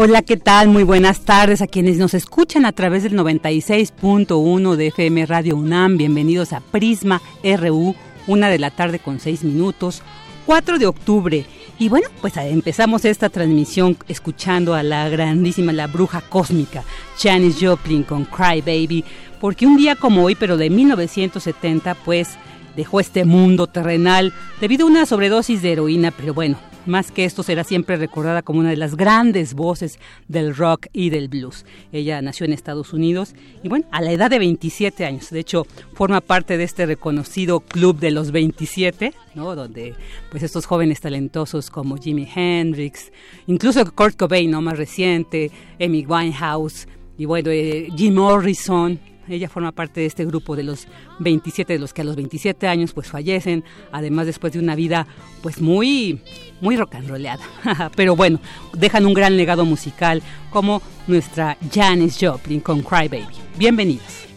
Hola, ¿qué tal? Muy buenas tardes a quienes nos escuchan a través del 96.1 de FM Radio UNAM. Bienvenidos a Prisma RU, una de la tarde con seis minutos, 4 de octubre. Y bueno, pues empezamos esta transmisión escuchando a la grandísima, la bruja cósmica, Janis Joplin con Cry Baby, porque un día como hoy, pero de 1970, pues dejó este mundo terrenal debido a una sobredosis de heroína, pero bueno, más que esto, será siempre recordada como una de las grandes voces del rock y del blues. Ella nació en Estados Unidos y bueno, a la edad de 27 años. De hecho, forma parte de este reconocido club de los 27, ¿no? Donde pues estos jóvenes talentosos como Jimi Hendrix, incluso Kurt Cobain, ¿no? Más reciente, Amy Winehouse y bueno, eh, Jim Morrison, ella forma parte de este grupo de los 27, de los que a los 27 años pues fallecen, además después de una vida pues muy, muy rock and rollada. Pero bueno, dejan un gran legado musical como nuestra Janis Joplin con Cry Baby. Bienvenidos.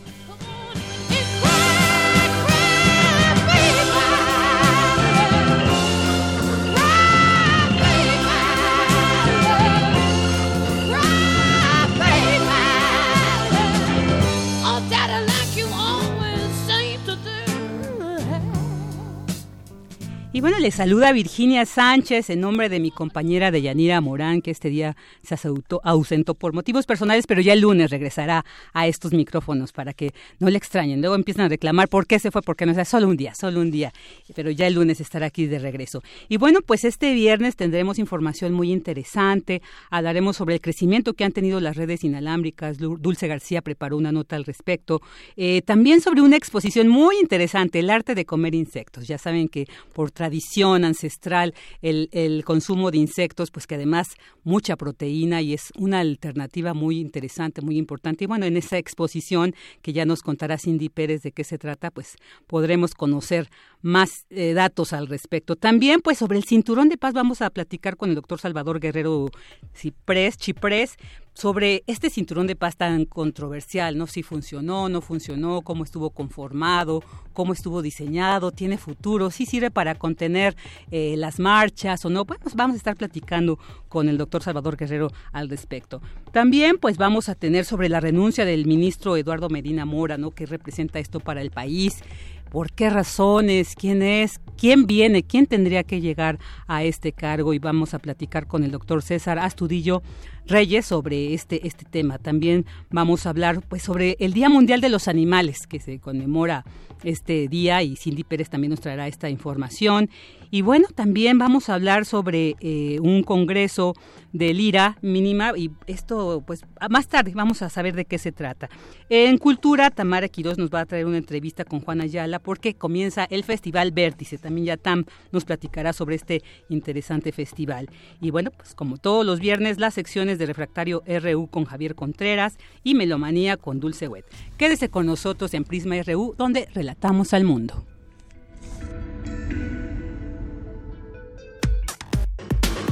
Y bueno, le saluda Virginia Sánchez en nombre de mi compañera Deyanira Morán, que este día se ausentó por motivos personales, pero ya el lunes regresará a estos micrófonos para que no le extrañen. Luego empiezan a reclamar por qué se fue, porque no sea solo un día, solo un día. Pero ya el lunes estará aquí de regreso. Y bueno, pues este viernes tendremos información muy interesante. Hablaremos sobre el crecimiento que han tenido las redes inalámbricas. Dulce García preparó una nota al respecto. Eh, también sobre una exposición muy interesante, el arte de comer insectos. Ya saben que por tradición ancestral el, el consumo de insectos, pues que además mucha proteína y es una alternativa muy interesante, muy importante. Y bueno, en esa exposición que ya nos contará Cindy Pérez de qué se trata, pues podremos conocer más eh, datos al respecto. También, pues sobre el cinturón de paz vamos a platicar con el doctor Salvador Guerrero Ciprés, Chiprés, sobre este cinturón de paz tan controversial, ¿no? Si funcionó, no funcionó, cómo estuvo conformado, cómo estuvo diseñado, tiene futuro, si sirve para contener eh, las marchas o no. Bueno, pues vamos a estar platicando con el doctor Salvador Guerrero al respecto. También, pues vamos a tener sobre la renuncia del ministro Eduardo Medina Mora, ¿no? Que representa esto para el país por qué razones, quién es, quién viene, quién tendría que llegar a este cargo y vamos a platicar con el doctor César Astudillo Reyes sobre este, este tema. También vamos a hablar pues sobre el Día Mundial de los Animales que se conmemora este día y Cindy Pérez también nos traerá esta información. Y bueno, también vamos a hablar sobre eh, un congreso de Lira mínima y esto pues más tarde vamos a saber de qué se trata. En Cultura, Tamara Quiroz nos va a traer una entrevista con Juana Ayala porque comienza el Festival Vértice. También ya Tam nos platicará sobre este interesante festival. Y bueno, pues como todos los viernes, las secciones de Refractario RU con Javier Contreras y Melomanía con Dulce Wet. Quédese con nosotros en Prisma RU donde relatamos al mundo.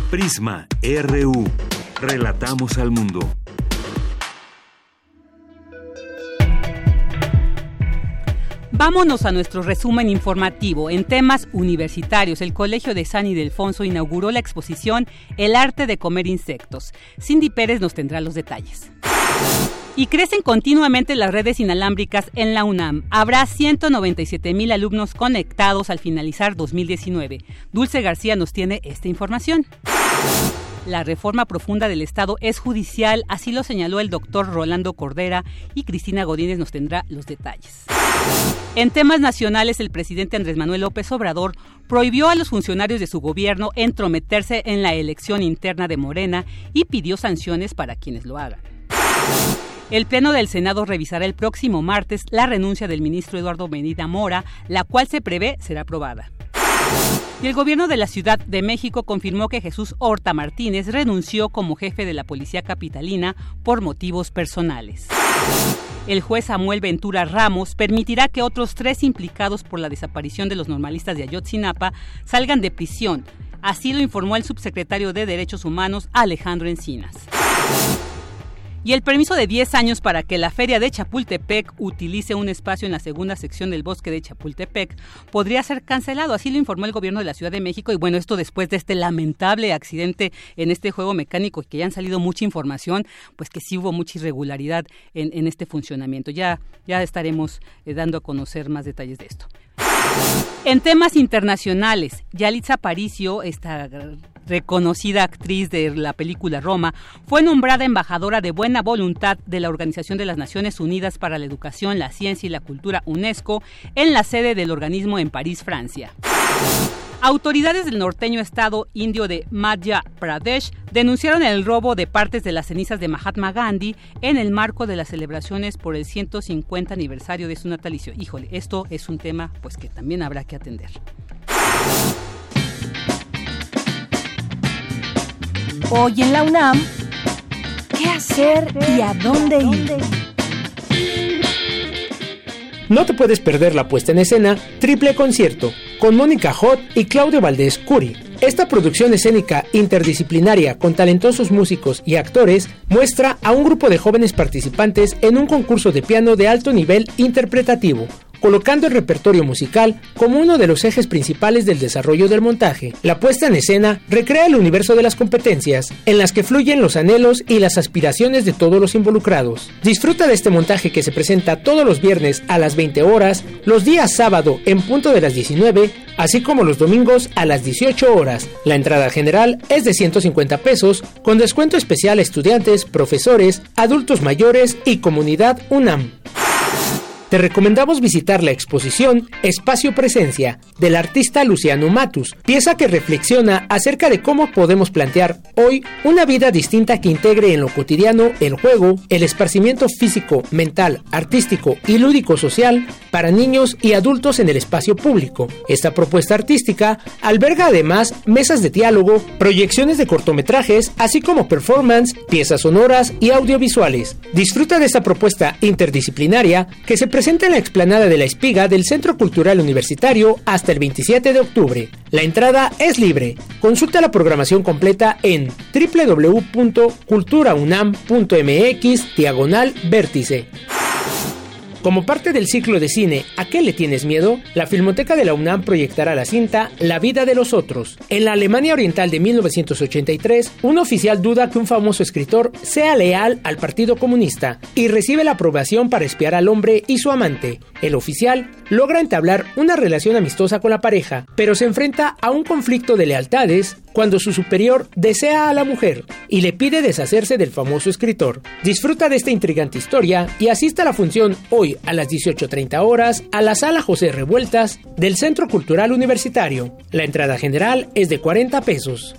Prisma RU. Relatamos al mundo. Vámonos a nuestro resumen informativo. En temas universitarios, el Colegio de San Ildefonso inauguró la exposición El arte de comer insectos. Cindy Pérez nos tendrá los detalles. Y crecen continuamente las redes inalámbricas en la UNAM. Habrá 197 mil alumnos conectados al finalizar 2019. Dulce García nos tiene esta información. La reforma profunda del Estado es judicial, así lo señaló el doctor Rolando Cordera y Cristina Godínez nos tendrá los detalles. En temas nacionales, el presidente Andrés Manuel López Obrador prohibió a los funcionarios de su gobierno entrometerse en la elección interna de Morena y pidió sanciones para quienes lo hagan. El Pleno del Senado revisará el próximo martes la renuncia del ministro Eduardo Medina Mora, la cual se prevé será aprobada. Y el gobierno de la Ciudad de México confirmó que Jesús Horta Martínez renunció como jefe de la Policía Capitalina por motivos personales. El juez Samuel Ventura Ramos permitirá que otros tres implicados por la desaparición de los normalistas de Ayotzinapa salgan de prisión. Así lo informó el subsecretario de Derechos Humanos Alejandro Encinas y el permiso de 10 años para que la Feria de Chapultepec utilice un espacio en la segunda sección del bosque de Chapultepec podría ser cancelado. Así lo informó el gobierno de la Ciudad de México. Y bueno, esto después de este lamentable accidente en este juego mecánico, que ya han salido mucha información, pues que sí hubo mucha irregularidad en, este funcionamiento. Ya, ya estaremos eh, dando a conocer más detalles de esto. En temas internacionales, Yalitza Aparicio, esta reconocida actriz de la película Roma, fue nombrada embajadora de buena voluntad de la Organización de las Naciones Unidas para la Educación, la Ciencia y la Cultura UNESCO en la sede del organismo en París, Francia. Autoridades del norteño estado indio de Madhya Pradesh denunciaron el robo de partes de las cenizas de Mahatma Gandhi en el marco de las celebraciones por el 150 aniversario de su natalicio. Híjole, esto es un tema pues que también habrá que atender. Hoy en la UNAM, ¿qué hacer y a dónde ir? No te puedes perder la puesta en escena Triple Concierto con Mónica Hot y Claudio Valdés Curi. Esta producción escénica interdisciplinaria con talentosos músicos y actores muestra a un grupo de jóvenes participantes en un concurso de piano de alto nivel interpretativo colocando el repertorio musical como uno de los ejes principales del desarrollo del montaje. La puesta en escena recrea el universo de las competencias, en las que fluyen los anhelos y las aspiraciones de todos los involucrados. Disfruta de este montaje que se presenta todos los viernes a las 20 horas, los días sábado en punto de las 19, así como los domingos a las 18 horas. La entrada general es de 150 pesos, con descuento especial a estudiantes, profesores, adultos mayores y comunidad UNAM te recomendamos visitar la exposición Espacio Presencia del artista Luciano Matus, pieza que reflexiona acerca de cómo podemos plantear hoy una vida distinta que integre en lo cotidiano el juego, el esparcimiento físico, mental, artístico y lúdico social para niños y adultos en el espacio público. Esta propuesta artística alberga además mesas de diálogo, proyecciones de cortometrajes, así como performance, piezas sonoras y audiovisuales. Disfruta de esta propuesta interdisciplinaria que se en la explanada de la Espiga del Centro Cultural Universitario hasta el 27 de octubre. La entrada es libre. Consulta la programación completa en www.culturaunam.mx diagonal vértice. Como parte del ciclo de cine ¿A qué le tienes miedo? La Filmoteca de la UNAM proyectará la cinta La vida de los otros. En la Alemania Oriental de 1983, un oficial duda que un famoso escritor sea leal al Partido Comunista y recibe la aprobación para espiar al hombre y su amante. El oficial logra entablar una relación amistosa con la pareja, pero se enfrenta a un conflicto de lealtades cuando su superior desea a la mujer y le pide deshacerse del famoso escritor. Disfruta de esta intrigante historia y asista a la función hoy a las 18.30 horas a la sala José Revueltas del Centro Cultural Universitario. La entrada general es de 40 pesos.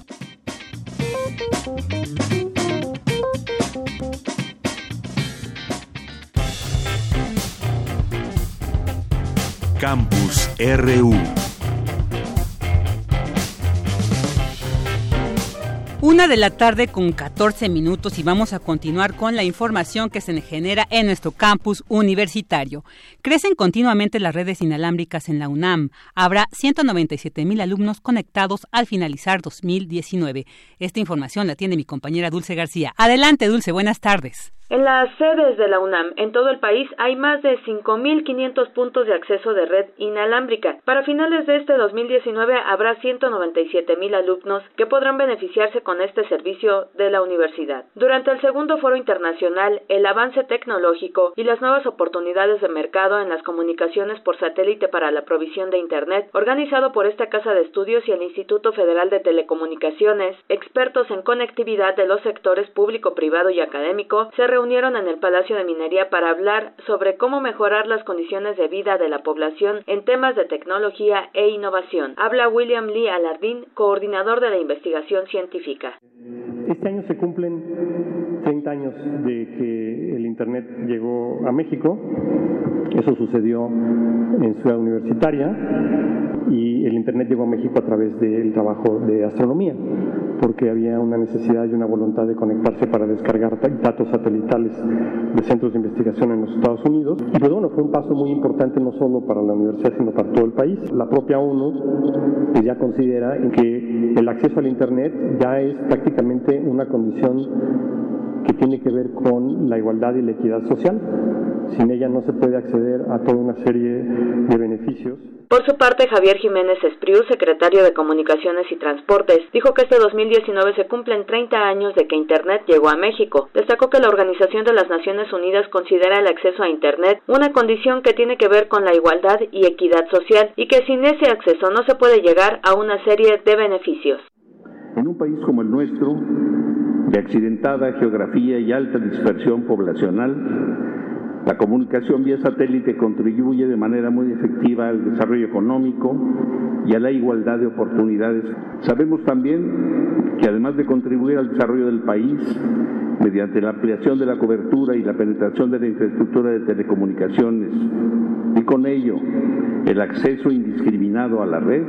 Campus RU Una de la tarde con 14 minutos y vamos a continuar con la información que se genera en nuestro campus universitario. Crecen continuamente las redes inalámbricas en la UNAM. Habrá 197 mil alumnos conectados al finalizar 2019. Esta información la tiene mi compañera Dulce García. Adelante, Dulce, buenas tardes. En las sedes de la UNAM en todo el país hay más de 5.500 puntos de acceso de red inalámbrica. Para finales de este 2019 habrá 197.000 alumnos que podrán beneficiarse con este servicio de la universidad. Durante el segundo foro internacional, el avance tecnológico y las nuevas oportunidades de mercado en las comunicaciones por satélite para la provisión de Internet, organizado por esta Casa de Estudios y el Instituto Federal de Telecomunicaciones, expertos en conectividad de los sectores público, privado y académico, se reunieron en el Palacio de Minería para hablar sobre cómo mejorar las condiciones de vida de la población en temas de tecnología e innovación. Habla William Lee Alardín, coordinador de la investigación científica. República. Este año se cumplen 30 años de que el Internet llegó a México. Eso sucedió en Ciudad Universitaria y el Internet llegó a México a través del trabajo de astronomía, porque había una necesidad y una voluntad de conectarse para descargar datos satelitales de centros de investigación en los Estados Unidos. Y pues bueno, fue un paso muy importante no solo para la universidad, sino para todo el país. La propia ONU pues, ya considera que el acceso al Internet ya es prácticamente una condición que tiene que ver con la igualdad y la equidad social. Sin ella no se puede acceder a toda una serie de beneficios. Por su parte, Javier Jiménez Espriu, secretario de Comunicaciones y Transportes, dijo que este 2019 se cumplen 30 años de que Internet llegó a México. Destacó que la Organización de las Naciones Unidas considera el acceso a Internet una condición que tiene que ver con la igualdad y equidad social y que sin ese acceso no se puede llegar a una serie de beneficios. En un país como el nuestro, de accidentada geografía y alta dispersión poblacional, la comunicación vía satélite contribuye de manera muy efectiva al desarrollo económico y a la igualdad de oportunidades. Sabemos también que además de contribuir al desarrollo del país, mediante la ampliación de la cobertura y la penetración de la infraestructura de telecomunicaciones, y con ello el acceso indiscriminado a la red,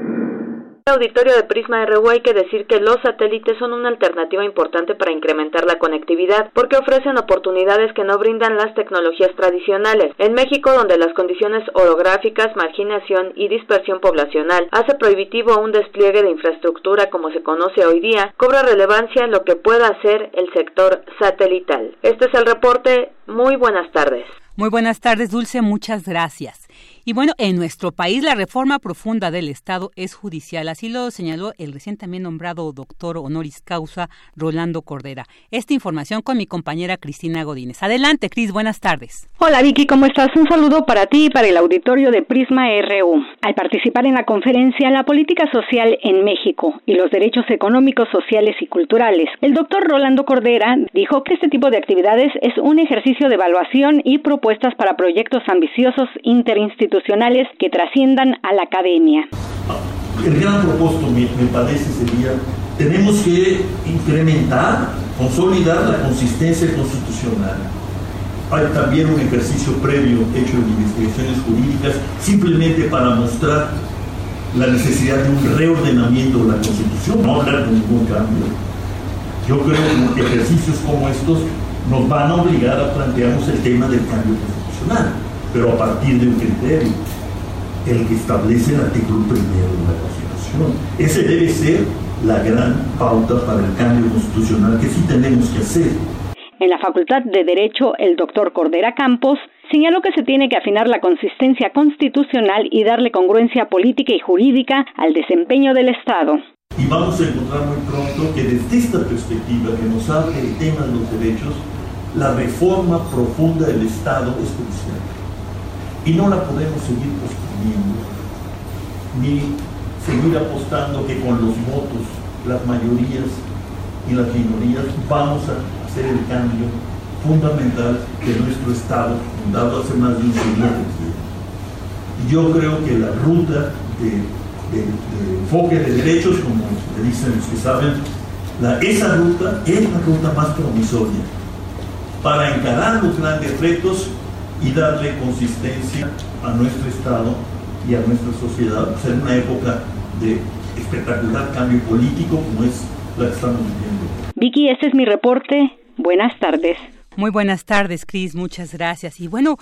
auditorio de Prisma RU hay que decir que los satélites son una alternativa importante para incrementar la conectividad porque ofrecen oportunidades que no brindan las tecnologías tradicionales. En México, donde las condiciones orográficas, marginación y dispersión poblacional hace prohibitivo un despliegue de infraestructura como se conoce hoy día, cobra relevancia lo que pueda hacer el sector satelital. Este es el reporte. Muy buenas tardes. Muy buenas tardes, Dulce. Muchas gracias. Y bueno, en nuestro país la reforma profunda del Estado es judicial, así lo señaló el recientemente nombrado doctor honoris causa Rolando Cordera. Esta información con mi compañera Cristina Godínez. Adelante, Cris, buenas tardes. Hola Vicky, ¿cómo estás? Un saludo para ti y para el auditorio de Prisma RU. Al participar en la conferencia La política social en México y los derechos económicos, sociales y culturales, el doctor Rolando Cordera dijo que este tipo de actividades es un ejercicio de evaluación y propuestas para proyectos ambiciosos interinstitucionales institucionales que trasciendan a la academia. El gran propósito, me, me parece, sería, tenemos que incrementar, consolidar la consistencia constitucional. Hay también un ejercicio previo hecho en investigaciones jurídicas simplemente para mostrar la necesidad de un reordenamiento de la Constitución, no hablar de ningún cambio. Yo creo que ejercicios como estos nos van a obligar a plantearnos el tema del cambio constitucional pero a partir de un criterio, el que establece el artículo primero de la Constitución. Ese debe ser la gran pauta para el cambio constitucional que sí tenemos que hacer. En la Facultad de Derecho, el doctor Cordera Campos señaló que se tiene que afinar la consistencia constitucional y darle congruencia política y jurídica al desempeño del Estado. Y vamos a encontrar muy pronto que desde esta perspectiva que nos abre el tema de los derechos, la reforma profunda del Estado es crucial. Y no la podemos seguir posponiendo, ni seguir apostando que con los votos, las mayorías y las minorías vamos a hacer el cambio fundamental de nuestro Estado, fundado hace más de un siglo. Yo creo que la ruta de, enfoque de derechos, como le dicen los que saben, esa ruta es la ruta más promisoria para encarar los grandes retos y darle consistencia a nuestro Estado y a nuestra sociedad, pues, en una época de espectacular cambio político como es la que estamos viviendo. Vicky, este es mi reporte. Buenas tardes. Muy buenas tardes, Cris. Muchas gracias. Y bueno,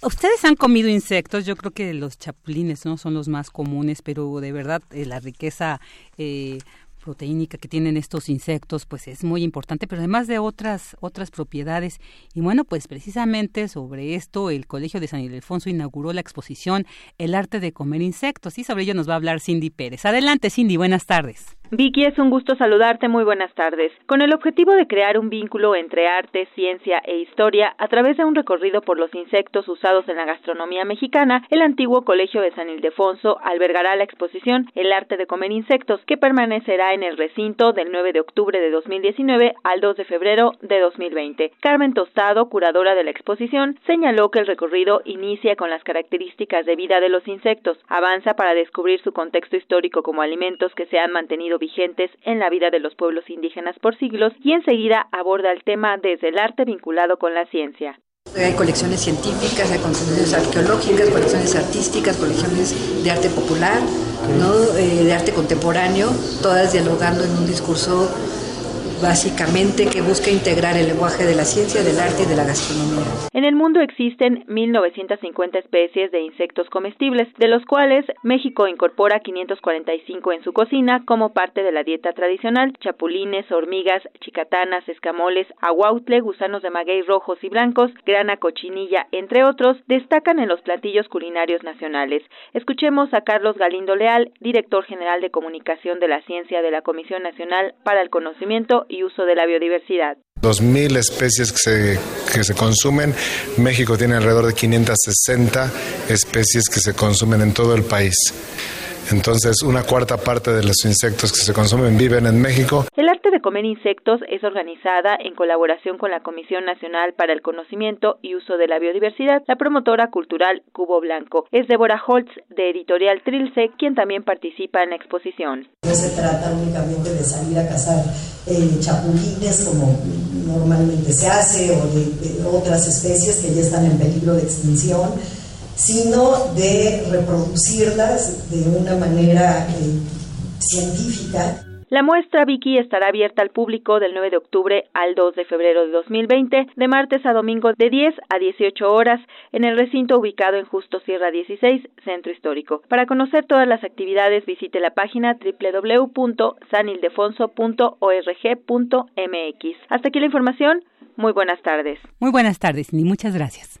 Ustedes han comido insectos, yo creo que los chapulines no son los más comunes, pero de verdad eh, la riqueza eh, proteínica que tienen estos insectos pues es muy importante, pero además de otras otras propiedades. Y bueno, pues precisamente sobre esto el Colegio de San Ildefonso inauguró la exposición El arte de comer insectos y sobre ello nos va a hablar Cindy Pérez. Adelante Cindy, buenas tardes. Vicky, es un gusto saludarte. Muy buenas tardes. Con el objetivo de crear un vínculo entre arte, ciencia e historia a través de un recorrido por los insectos usados en la gastronomía mexicana, el antiguo Colegio de San Ildefonso albergará la exposición El arte de comer insectos, que permanecerá en el recinto del 9 de octubre de 2019 al 2 de febrero de 2020. Carmen Tostado, curadora de la exposición, señaló que el recorrido inicia con las características de vida de los insectos, avanza para descubrir su contexto histórico como alimentos que se han mantenido vigentes en la vida de los pueblos indígenas por siglos y enseguida aborda el tema desde el arte vinculado con la ciencia. Hay colecciones científicas, hay colecciones arqueológicas, colecciones artísticas, colecciones de arte popular, ¿no? Eh, de arte contemporáneo, todas dialogando en un discurso básicamente que busca integrar el lenguaje de la ciencia, del arte y de la gastronomía. En el mundo existen 1.950 especies de insectos comestibles, de los cuales México incorpora 545 en su cocina como parte de la dieta tradicional, chapulines, hormigas, chicatanas, escamoles, aguautle, gusanos de maguey rojos y blancos, grana, cochinilla, entre otros, destacan en los platillos culinarios nacionales. Escuchemos a Carlos Galindo Leal, director general de comunicación de la ciencia de la Comisión Nacional para el Conocimiento y uso de la biodiversidad. 2.000 especies que se, que se consumen. México tiene alrededor de 560 especies que se consumen en todo el país. Entonces, una cuarta parte de los insectos que se consumen viven en México. El arte de comer insectos es organizada en colaboración con la Comisión Nacional para el Conocimiento y Uso de la Biodiversidad, la promotora cultural Cubo Blanco. Es Deborah Holtz, de Editorial Trilce, quien también participa en la exposición. No se trata únicamente de salir a cazar eh, chapulines como normalmente se hace o de otras especies que ya están en peligro de extinción sino de reproducirlas de una manera eh, científica. La muestra Vicky estará abierta al público del 9 de octubre al 2 de febrero de 2020, de martes a domingo de 10 a 18 horas, en el recinto ubicado en Justo Sierra 16, Centro Histórico. Para conocer todas las actividades, visite la página www.sanildefonso.org.mx. Hasta aquí la información. Muy buenas tardes. Muy buenas tardes, y muchas gracias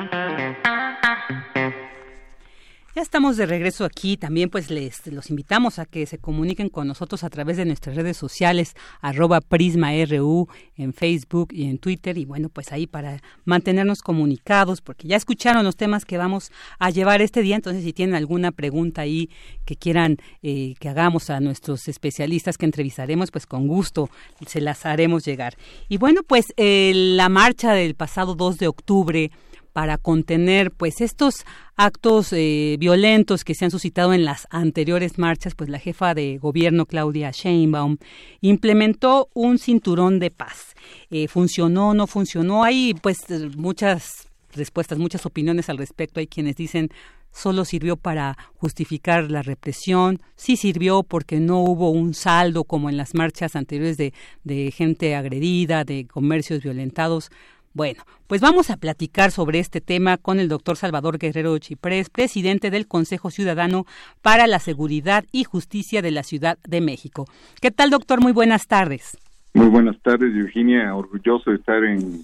Estamos de regreso aquí. También pues les los invitamos a que se comuniquen con nosotros a través de nuestras redes sociales, arroba PrismaRU en Facebook y en Twitter. Y bueno, pues ahí para mantenernos comunicados, porque ya escucharon los temas que vamos a llevar este día. Entonces, si tienen alguna pregunta ahí que quieran eh, que hagamos a nuestros especialistas que entrevistaremos, pues con gusto se las haremos llegar. Y bueno, pues eh, la marcha del pasado 2 de octubre para contener pues estos actos eh, violentos que se han suscitado en las anteriores marchas, pues la jefa de gobierno Claudia Sheinbaum implementó un cinturón de paz. Eh, ¿Funcionó? ¿No funcionó? Hay pues muchas respuestas, muchas opiniones al respecto. Hay quienes dicen solo sirvió para justificar la represión, sí sirvió porque no hubo un saldo como en las marchas anteriores de, de gente agredida, de comercios violentados. Bueno, pues vamos a platicar sobre este tema con el doctor Salvador Guerrero Chiprés, presidente del Consejo Ciudadano para la Seguridad y Justicia de la Ciudad de México. ¿Qué tal, doctor? Muy buenas tardes. Muy buenas tardes, Virginia. Orgulloso de estar en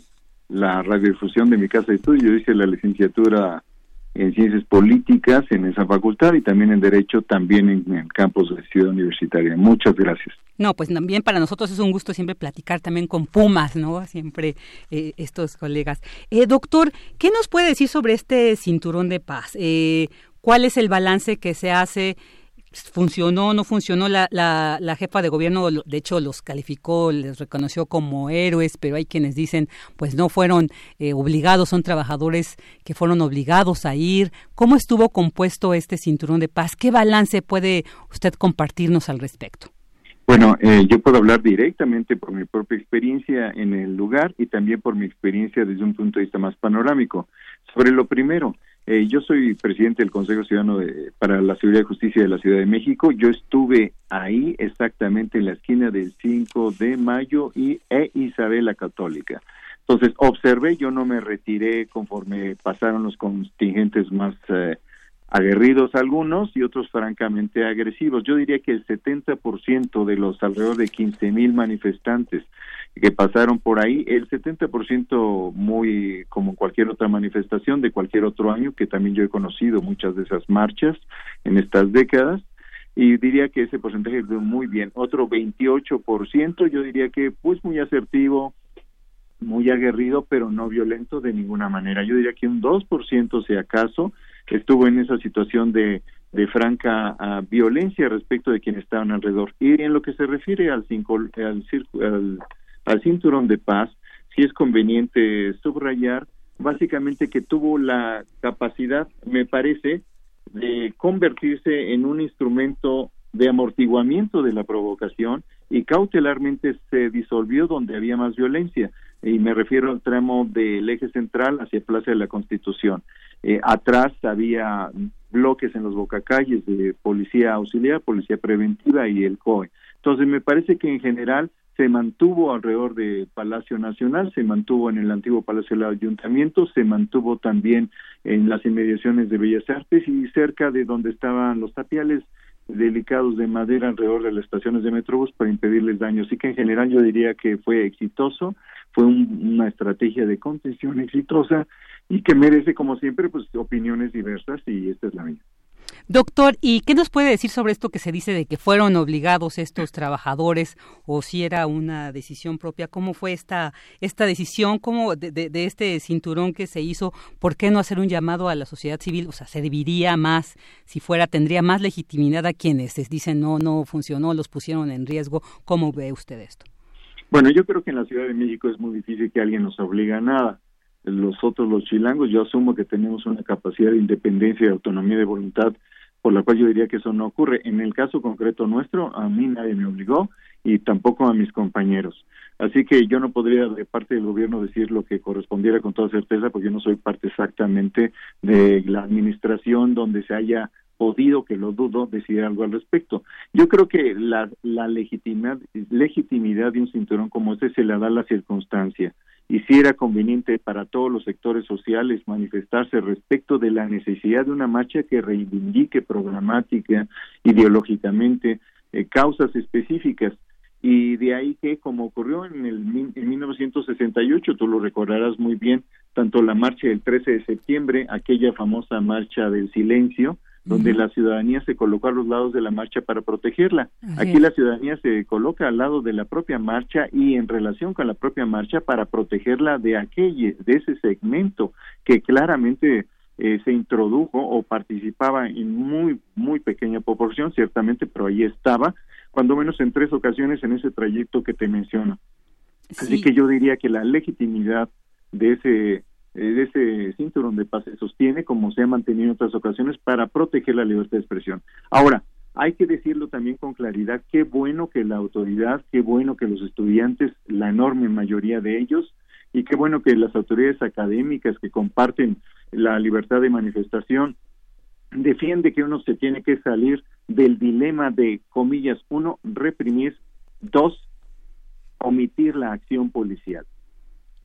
la radiodifusión de mi casa de estudio. Yo hice la licenciatura en ciencias políticas en esa facultad y también en derecho también en, el campus de Ciudad Universitaria. Muchas gracias. No, pues también para nosotros es un gusto siempre platicar también con Pumas, ¿no? Siempre eh, estos colegas. Eh, doctor, ¿qué nos puede decir sobre este cinturón de paz? Eh, ¿Cuál es el balance que se hace funcionó, no funcionó, la, la, la, jefa de gobierno de hecho los calificó, les reconoció como héroes, pero hay quienes dicen pues no fueron eh, obligados, son trabajadores que fueron obligados a ir. ¿Cómo estuvo compuesto este cinturón de paz? ¿Qué balance puede usted compartirnos al respecto? Bueno, eh, yo puedo hablar directamente por mi propia experiencia en el lugar y también por mi experiencia desde un punto de vista más panorámico. Sobre lo primero, eh, yo soy presidente del Consejo Ciudadano para la Seguridad y Justicia de la Ciudad de México. Yo estuve ahí exactamente en la esquina del 5 de mayo y e Isabel Católica. Entonces, observé, yo no me retiré conforme pasaron los contingentes más eh, aguerridos algunos y otros francamente agresivos. Yo diría que el 70% de los alrededor de 15 mil manifestantes que pasaron por ahí, el 70% muy como cualquier otra manifestación de cualquier otro año, que también yo he conocido muchas de esas marchas en estas décadas, y diría que ese porcentaje es muy bien. Otro 28%, yo diría que pues muy asertivo, muy aguerrido, pero no violento de ninguna manera. Yo diría que un 2% si acaso, estuvo en esa situación de, de franca uh, violencia respecto de quienes estaban alrededor. Y en lo que se refiere al, cinco, al, al, al cinturón de paz, sí es conveniente subrayar básicamente que tuvo la capacidad, me parece, de convertirse en un instrumento de amortiguamiento de la provocación y cautelarmente se disolvió donde había más violencia y me refiero al tramo del eje central hacia Plaza de la Constitución. Eh, atrás había bloques en los bocacalles de policía auxiliar, policía preventiva y el COE. Entonces me parece que en general se mantuvo alrededor del Palacio Nacional, se mantuvo en el antiguo Palacio del Ayuntamiento, se mantuvo también en las inmediaciones de Bellas Artes y cerca de donde estaban los tapiales delicados de madera alrededor de las estaciones de Metrobús para impedirles daño. Así que en general yo diría que fue exitoso, fue una estrategia de contención exitosa y que merece, como siempre, pues opiniones diversas y esta es la mía. Doctor, ¿y qué nos puede decir sobre esto que se dice de que fueron obligados estos trabajadores o si era una decisión propia? ¿Cómo fue esta, esta decisión? ¿Cómo de, de, este cinturón que se hizo? ¿Por qué no hacer un llamado a la sociedad civil? O sea, ¿se dividiría más? Si fuera, ¿tendría más legitimidad a quienes dicen no, no funcionó, los pusieron en riesgo? ¿Cómo ve usted esto? Bueno, yo creo que en la Ciudad de México es muy difícil que alguien nos obligue a nada. Los otros, los chilangos, yo asumo que tenemos una capacidad de independencia y autonomía de voluntad por la cual yo diría que eso no ocurre. En el caso concreto nuestro, a mí nadie me obligó y tampoco a mis compañeros. Así que yo no podría de parte del gobierno decir lo que correspondiera con toda certeza porque yo no soy parte exactamente de la administración donde se haya podido, que lo dudo, decir algo al respecto. Yo creo que la, la legitimidad, de un cinturón como este se le da la circunstancia y si era conveniente para todos los sectores sociales manifestarse respecto de la necesidad de una marcha que reivindique programática, ideológicamente, eh, causas específicas. Y de ahí que, como ocurrió en, el, en 1968, tú lo recordarás muy bien, tanto la marcha del 13 de septiembre, aquella famosa marcha del silencio, donde la ciudadanía se colocó a los lados de la marcha para protegerla. Aquí la ciudadanía se coloca al lado de la propia marcha y en relación con la propia marcha para protegerla de aquel, de ese segmento que claramente eh, se introdujo o participaba en muy, muy pequeña proporción, ciertamente, pero ahí estaba, cuando menos en tres ocasiones en ese trayecto que te menciono. Así que yo diría que la legitimidad de ese de ese cinturón de paz se sostiene como se ha mantenido en otras ocasiones para proteger la libertad de expresión. Ahora, hay que decirlo también con claridad, qué bueno que la autoridad, qué bueno que los estudiantes, la enorme mayoría de ellos, y qué bueno que las autoridades académicas que comparten la libertad de manifestación defiende que uno se tiene que salir del dilema de comillas, uno, reprimir, dos, omitir la acción policial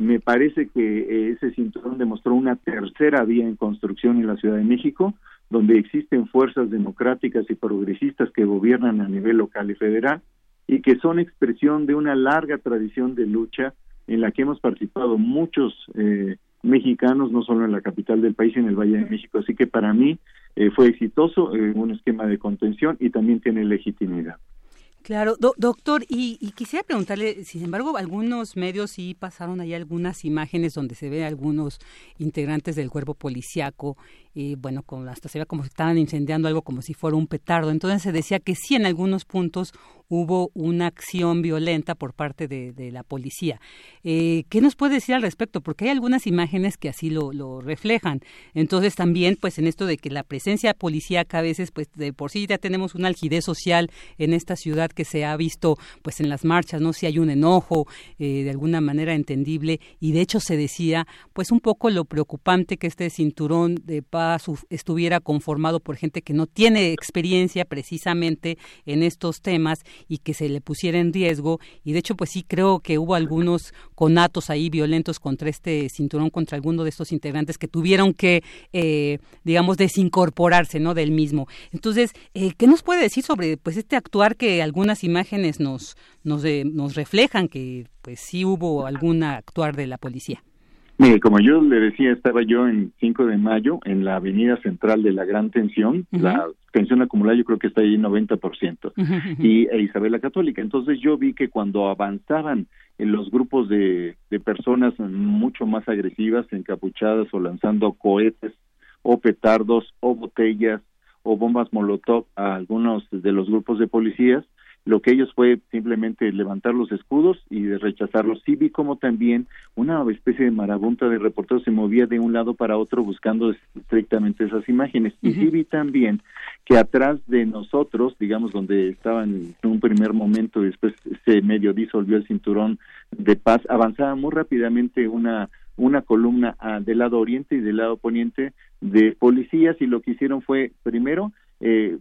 me parece que eh, ese cinturón demostró una tercera vía en construcción en la Ciudad de México, donde existen fuerzas democráticas y progresistas que gobiernan a nivel local y federal y que son expresión de una larga tradición de lucha en la que hemos participado muchos eh, mexicanos, no solo en la capital del país, en el Valle de México. Así que para mí eh, fue exitoso, un esquema de contención y también tiene legitimidad. Claro, doctor, y, quisiera preguntarle, sin embargo, algunos medios sí pasaron ahí algunas imágenes donde se ve algunos integrantes del cuerpo policiaco, y bueno, como hasta se ve como si estaban incendiando algo como si fuera un petardo. Entonces se decía que sí, en algunos puntos hubo una acción violenta por parte de, la policía. Eh, ¿Qué nos puede decir al respecto? Porque hay algunas imágenes que así lo, lo, reflejan. Entonces también, pues en esto de que la presencia policíaca a veces, pues de por sí ya tenemos una algidez social en esta ciudad que se ha visto, pues en las marchas, ¿no? Si hay un enojo, eh, de alguna manera entendible, y de hecho se decía, pues un poco lo preocupante que este cinturón de paz estuviera conformado por gente que no tiene experiencia precisamente en estos temas y que se le pusiera en riesgo. Y de hecho pues sí creo que hubo algunos conatos ahí violentos contra este cinturón contra alguno de estos integrantes que tuvieron que eh, digamos desincorporarse no del mismo. Entonces eh, qué nos puede decir sobre pues este actuar que algunas imágenes nos nos, reflejan que pues sí hubo algún actuar de la policía Mire, como yo le decía, estaba yo en 5 de mayo en la avenida central de la Gran Tensión, la tensión acumulada yo creo que está ahí 90%, y e Isabel la Católica. Entonces yo vi que cuando avanzaban en los grupos de, de personas mucho más agresivas, encapuchadas o lanzando cohetes o petardos o botellas o bombas molotov a algunos de los grupos de policías, lo que ellos fue simplemente levantar los escudos y rechazarlos. Sí vi como también una especie de marabunta de reporteros se movía de un lado para otro buscando estrictamente esas imágenes. Y sí vi también que atrás de nosotros, digamos, donde estaban en un primer momento y después se medio disolvió el cinturón de paz, avanzaba muy rápidamente una una columna ah, del lado oriente y del lado poniente de policías y lo que hicieron fue primero eh,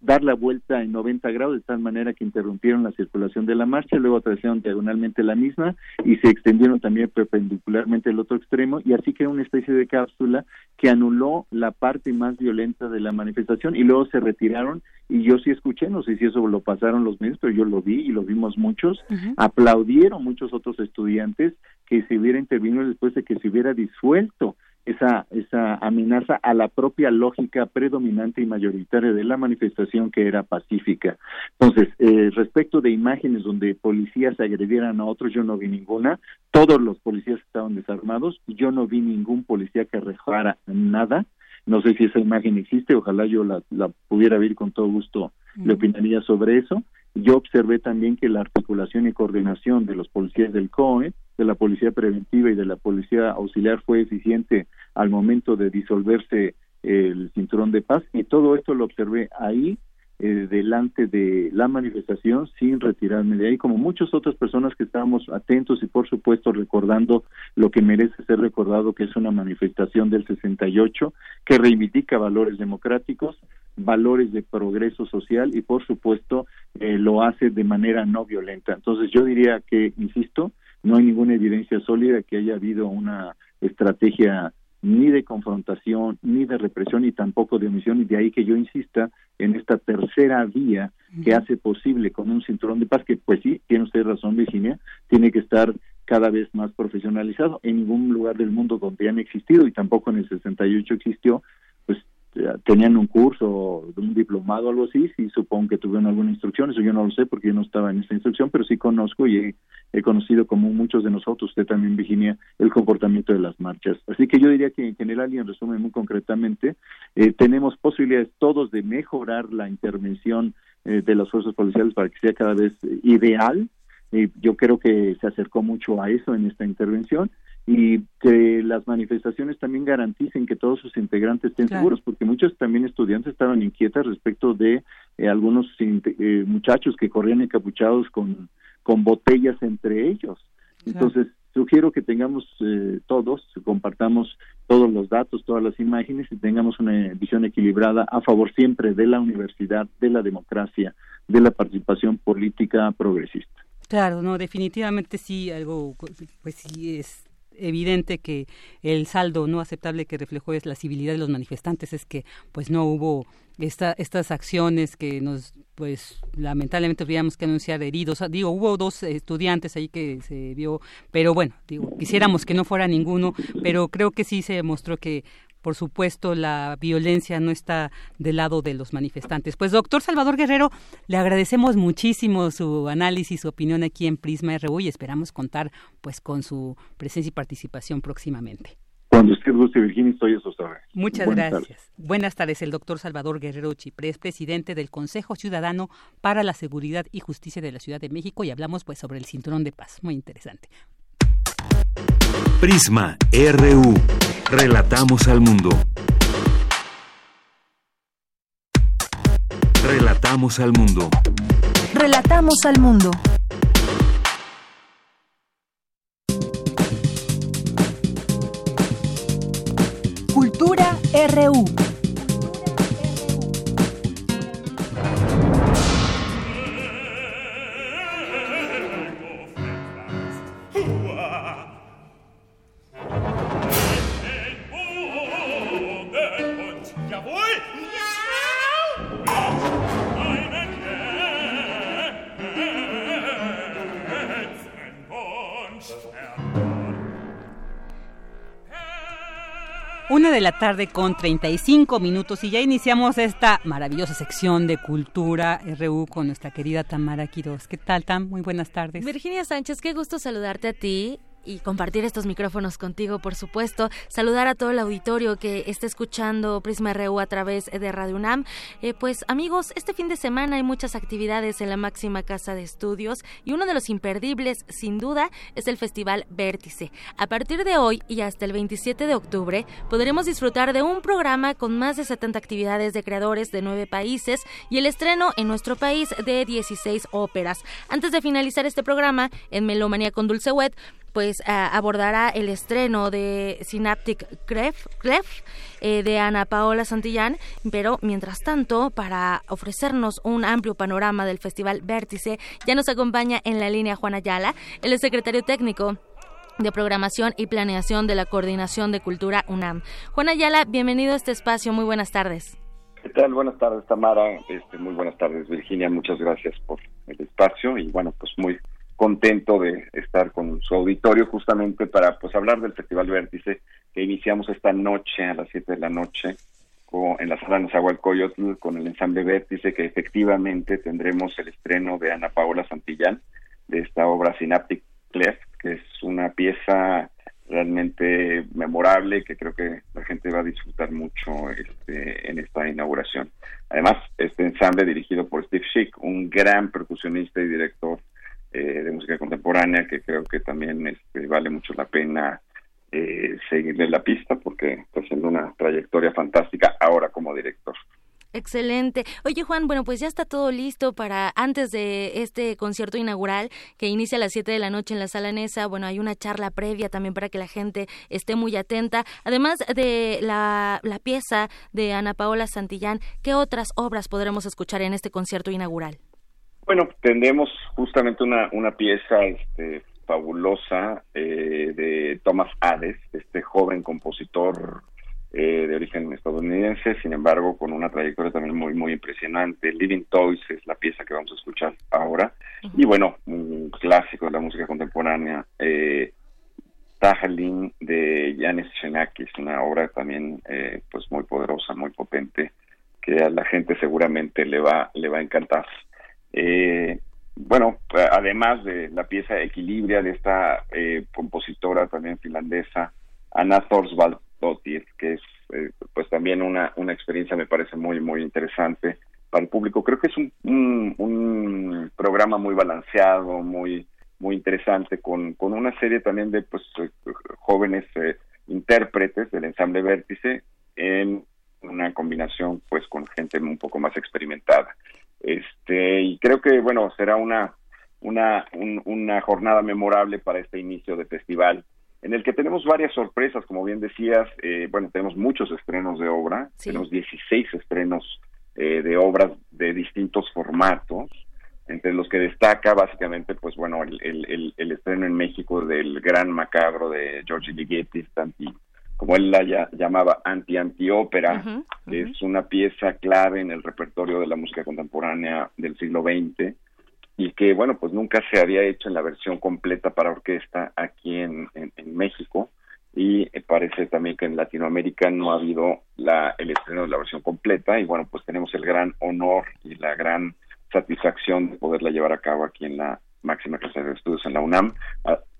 dar la vuelta en 90 grados de tal manera que interrumpieron la circulación de la marcha, luego atravesaron diagonalmente la misma y se extendieron también perpendicularmente el otro extremo y así quedó una especie de cápsula que anuló la parte más violenta de la manifestación y luego se retiraron y yo sí escuché, no sé si eso lo pasaron los medios, pero yo lo vi y lo vimos muchos, aplaudieron muchos otros estudiantes que se hubiera intervenido después de que se hubiera disuelto esa, esa amenaza a la propia lógica predominante y mayoritaria de la manifestación que era pacífica. Entonces, eh, respecto de imágenes donde policías agredieran a otros, yo no vi ninguna. Todos los policías estaban desarmados. Yo no vi ningún policía que arrojara nada. No sé si esa imagen existe, ojalá yo la, la pudiera ver con todo gusto, le opinaría sobre eso. Yo observé también que la articulación y coordinación de los policías del COE, de la policía preventiva y de la policía auxiliar fue eficiente al momento de disolverse el cinturón de paz y todo esto lo observé ahí eh, delante de la manifestación sin retirarme de ahí, como muchas otras personas que estábamos atentos y por supuesto recordando lo que merece ser recordado, que es una manifestación del 68 que reivindica valores democráticos, valores de progreso social y por supuesto eh, lo hace de manera no violenta. Entonces yo diría que, insisto, no hay ninguna evidencia sólida que haya habido una estrategia ni de confrontación, ni de represión, ni tampoco de omisión, y de ahí que yo insista en esta tercera vía que hace posible con un cinturón de paz, que pues sí, tiene usted razón, Virginia, tiene que estar cada vez más profesionalizado. En ningún lugar del mundo donde han existido, y tampoco en el 68 existió, tenían un curso, un diplomado o algo así, sí supongo que tuvieron alguna instrucción, eso yo no lo sé porque yo no estaba en esa instrucción, pero sí conozco y he, conocido como muchos de nosotros, usted también, Virginia, el comportamiento de las marchas. Así que yo diría que en general y en resumen muy concretamente, eh, tenemos posibilidades todos de mejorar la intervención eh, de las fuerzas policiales para que sea cada vez ideal. yo creo que se acercó mucho a eso en esta intervención y que las manifestaciones también garanticen que todos sus integrantes estén seguros, porque muchos también estudiantes estaban inquietas respecto de eh, algunos eh, muchachos que corrían encapuchados con, con botellas entre ellos. Entonces, sugiero que tengamos eh, todos, compartamos todos los datos, todas las imágenes y tengamos una visión equilibrada a favor siempre de la universidad, de la democracia, de la participación política progresista. Claro, no, definitivamente sí, algo, pues sí es evidente que el saldo no aceptable que reflejó es la civilidad de los manifestantes es que pues no hubo esta, estas acciones que nos pues lamentablemente tuvimos que anunciar heridos. Digo hubo dos estudiantes ahí que se vio pero bueno digo quisiéramos que no fuera ninguno pero creo que sí se demostró que por supuesto, la violencia no está del lado de los manifestantes. Pues, doctor Salvador Guerrero, le agradecemos muchísimo su análisis, su opinión aquí en Prisma RU y esperamos contar pues con su presencia y participación próximamente. Cuando usted guste, Virginia, estoy a sus Muchas gracias. Buenas tardes, el doctor Salvador Guerrero Chiprés, presidente del Consejo Ciudadano para la Seguridad y Justicia de la Ciudad de México, y hablamos pues sobre el cinturón de paz. Muy interesante. Prisma RU. Relatamos al mundo. Relatamos al mundo. Relatamos al mundo. Cultura RU. Una de la tarde con 35 minutos y ya iniciamos esta maravillosa sección de Cultura RU con nuestra querida Tamara Quiroz. ¿Qué tal, Tam? Muy buenas tardes. Virginia Sánchez, qué gusto saludarte a ti y compartir estos micrófonos contigo, por supuesto. Saludar a todo el auditorio que está escuchando Prisma RU a través de Radio UNAM. Eh, pues amigos, este fin de semana hay muchas actividades en la máxima casa de estudios y uno de los imperdibles, sin duda, es el Festival Vértice. A partir de hoy y hasta el 27 de octubre podremos disfrutar de un programa con más de 70 actividades de creadores de nueve países y el estreno en nuestro país de 16 óperas. Antes de finalizar este programa, en Melomanía con Dulce Wet, pues abordará el estreno de Synaptic Clef, eh, de Ana Paola Santillán, pero mientras tanto, para ofrecernos un amplio panorama del Festival Vértice, ya nos acompaña en la línea Juan Ayala, el secretario técnico de Programación y Planeación de la Coordinación de Cultura UNAM. Juan Ayala, bienvenido a este espacio, muy buenas tardes. ¿Qué tal? Buenas tardes, Tamara. Este, muy buenas tardes, Virginia. Muchas gracias por el espacio y bueno, pues muy contento de estar con su auditorio justamente para pues hablar del Festival Vértice que iniciamos esta noche a las 7 de la noche con, en la sala Nezahualcóyotl con el ensamble Vértice que efectivamente tendremos el estreno de Ana Paola Santillán de esta obra Synaptic Clef que es una pieza realmente memorable que creo que la gente va a disfrutar mucho este, en esta inauguración. Además, este ensamble dirigido por Steve Schick, un gran percusionista y director eh, de música contemporánea que creo que también este, vale mucho la pena eh, seguirle la pista porque está haciendo una trayectoria fantástica ahora como director. Excelente. Oye Juan, bueno, pues ya está todo listo para antes de este concierto inaugural que inicia a las 7 de la noche en la sala Nesa. Bueno, hay una charla previa también para que la gente esté muy atenta. Además de la, la pieza de Ana Paola Santillán, ¿qué otras obras podremos escuchar en este concierto inaugural? Bueno, tendremos justamente una, una pieza este, fabulosa eh, de Thomas Hades, este joven compositor eh, de origen estadounidense, sin embargo con una trayectoria también muy muy impresionante. Living Toys es la pieza que vamos a escuchar ahora y bueno, un clásico de la música contemporánea, eh, Tajalin de Yanis Xenakis, una obra también eh, pues muy poderosa, muy potente que a la gente seguramente le va le va a encantar. Eh, bueno, además de la pieza Equilibria de esta eh, compositora también finlandesa, Anna Thorsvaldottir, que es eh, pues también una, una experiencia me parece muy, muy interesante para el público. Creo que es un, un, programa muy balanceado, muy, muy interesante, con, con una serie también de pues jóvenes intérpretes del ensamble Vértice en una combinación pues con gente un poco más experimentada. Creo que, bueno, será una, una, una jornada memorable para este inicio de festival, en el que tenemos varias sorpresas, como bien decías, eh, bueno, tenemos muchos estrenos de obra, tenemos 16 estrenos eh, de obras de distintos formatos, entre los que destaca básicamente, pues bueno, el, el, el, estreno en México del gran macabro de George Ligeti, como él la llamaba anti-anti-ópera, que es una pieza clave en el repertorio de la música contemporánea del siglo XX y que, bueno, pues nunca se había hecho en la versión completa para orquesta aquí en, en, México y parece también que en Latinoamérica no ha habido la, el estreno de la versión completa y, bueno, pues tenemos el gran honor y la gran satisfacción de poderla llevar a cabo aquí en la máxima casa de estudios en la UNAM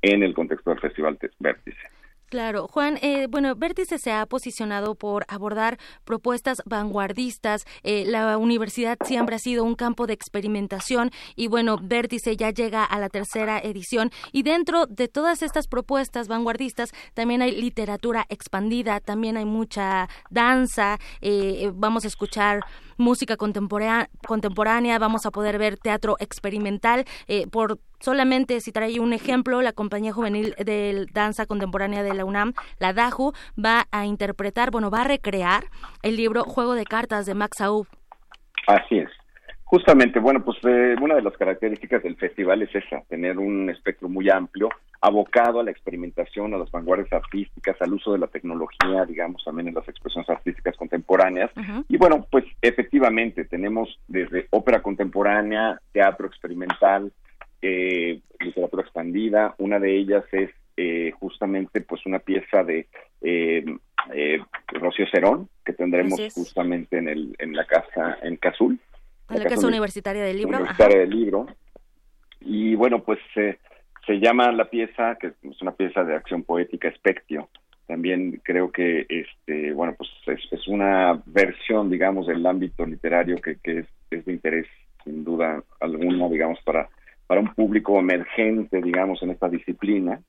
en el contexto del Festival Vértice. Claro, Juan, eh, bueno, Vértice se ha posicionado por abordar propuestas vanguardistas. Eh, la universidad siempre ha sido un campo de experimentación y bueno, Vértice ya llega a la tercera edición y dentro de todas estas propuestas vanguardistas también hay literatura expandida, también hay mucha danza, eh, vamos a escuchar música contemporánea, vamos a poder ver teatro experimental. Eh, por solamente si trae un ejemplo, la compañía juvenil de danza contemporánea de la UNAM, la DAJU, va a interpretar, bueno, va a recrear el libro Juego de Cartas de Max Aub. Así es. Justamente, bueno, pues eh, una de las características del festival es esa, tener un espectro muy amplio, abocado a la experimentación, a las vanguardias artísticas, al uso de la tecnología, digamos, también en las expresiones artísticas contemporáneas. Y bueno, pues efectivamente tenemos desde ópera contemporánea, teatro experimental, eh, literatura expandida. Una de ellas es eh, justamente pues una pieza de eh, Rocío Cerón, que tendremos justamente en, el, en la casa, en Cazul la, Casa Universitaria del Libro. Universitaria del Libro. Y bueno, pues se llama la pieza, que es una pieza de acción poética, Espectio. También creo que, este, bueno, pues es, una versión, digamos, del ámbito literario que, que es, de interés, sin duda alguna, digamos, para, para un público emergente, digamos, en esta disciplina.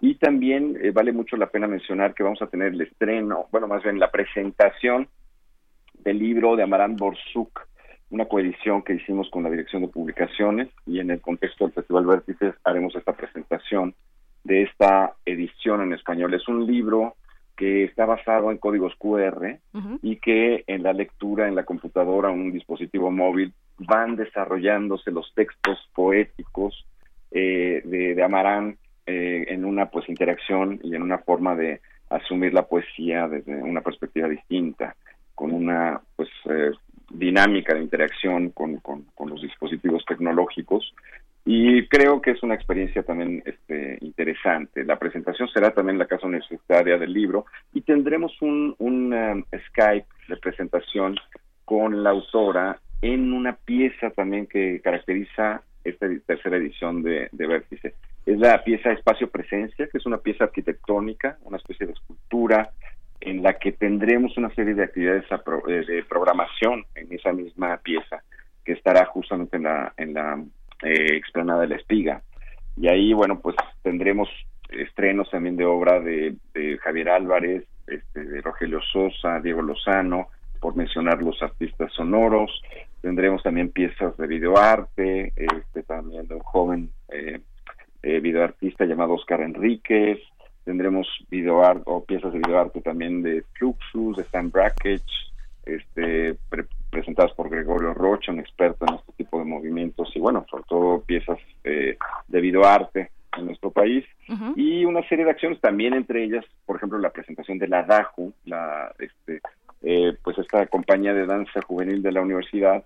Y también eh, vale mucho la pena mencionar que vamos a tener el estreno, bueno, más bien la presentación del libro de Amarant Borsuk, una coedición que hicimos con la Dirección de Publicaciones y en el contexto del Festival Vértices haremos esta presentación de esta edición en español. Es un libro que está basado en códigos QR y que en la lectura en la computadora o un dispositivo móvil van desarrollándose los textos poéticos eh, de, de, Amarán eh, en una pues interacción y en una forma de asumir la poesía desde una perspectiva distinta con una pues eh, dinámica de interacción con, los dispositivos tecnológicos y creo que es una experiencia también este, interesante. La presentación será también en la Casa Universitaria del Libro y tendremos un, un um, Skype de presentación con la autora en una pieza también que caracteriza esta tercera edición de, de Vértice. Es la pieza Espacio Presencia, que es una pieza arquitectónica, una especie de escultura en la que tendremos una serie de actividades eh, de programación en esa misma pieza que estará justamente en la, en la eh, explanada de la espiga. Y ahí, bueno, pues tendremos estrenos también de obra de, Javier Álvarez, este, de Rogelio Sosa, Diego Lozano, por mencionar los artistas sonoros. Tendremos también piezas de videoarte, este, también de un joven eh, eh videoartista llamado Oscar Enríquez, tendremos videoarte o piezas de videoarte también de Fluxus, de Stan Brackage, este, presentadas por Gregorio Rocha, un experto en este tipo de movimientos, y bueno, sobre todo piezas eh, de videoarte en nuestro país, y una serie de acciones también entre ellas, por ejemplo, la presentación de la DAJU, la, este, eh, pues esta compañía de danza juvenil de la universidad,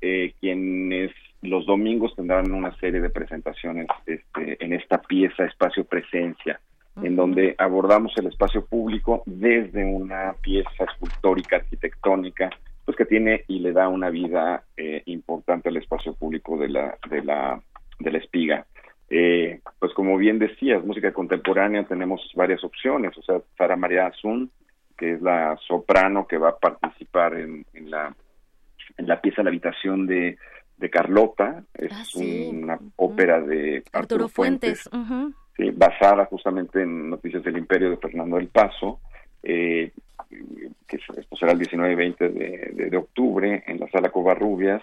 eh, quienes los domingos tendrán una serie de presentaciones este, en esta pieza Espacio Presencia, en donde abordamos el espacio público desde una pieza escultórica arquitectónica pues que tiene y le da una vida eh, importante al espacio público de la de la de la espiga. Eh, pues como bien decías música contemporánea tenemos varias opciones. O sea Sara María Azun que es la soprano que va a participar en, en la en la pieza La habitación de de Carlota. Es ah, una ópera de Arturo, Fuentes, basada justamente en Noticias del Imperio de Fernando del Paso, eh, que esto será el 19 y 20 de, octubre en la sala Covarrubias,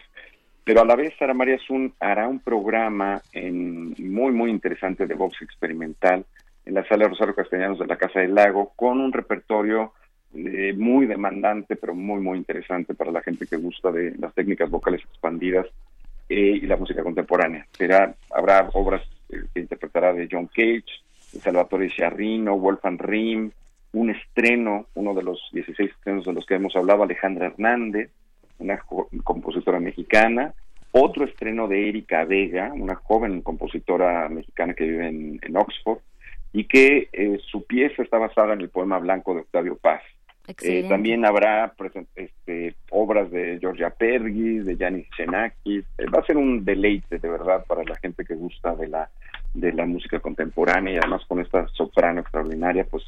pero a la vez Sara María Zun hará un programa en, muy, muy interesante de box experimental en la sala Rosario Castellanos de la Casa del Lago, con un repertorio eh, muy demandante, pero muy, muy interesante para la gente que gusta de las técnicas vocales expandidas eh, y la música contemporánea. Será, habrá obras que interpretará de John Cage, Salvatore Sciarrino, Wolfgang Rim, un estreno, uno de los 16 estrenos de los que hemos hablado, Alejandra Hernández, una compositora mexicana, otro estreno de Erika Vega, una joven compositora mexicana que vive en, Oxford, y que eh, su pieza está basada en el poema blanco de Octavio Paz. Eh, también habrá este, obras de Georgia Pergis, de Yanis Xenakis. Eh, va a ser un deleite de verdad para la gente que gusta de la de la música contemporánea y además con esta soprano extraordinaria, pues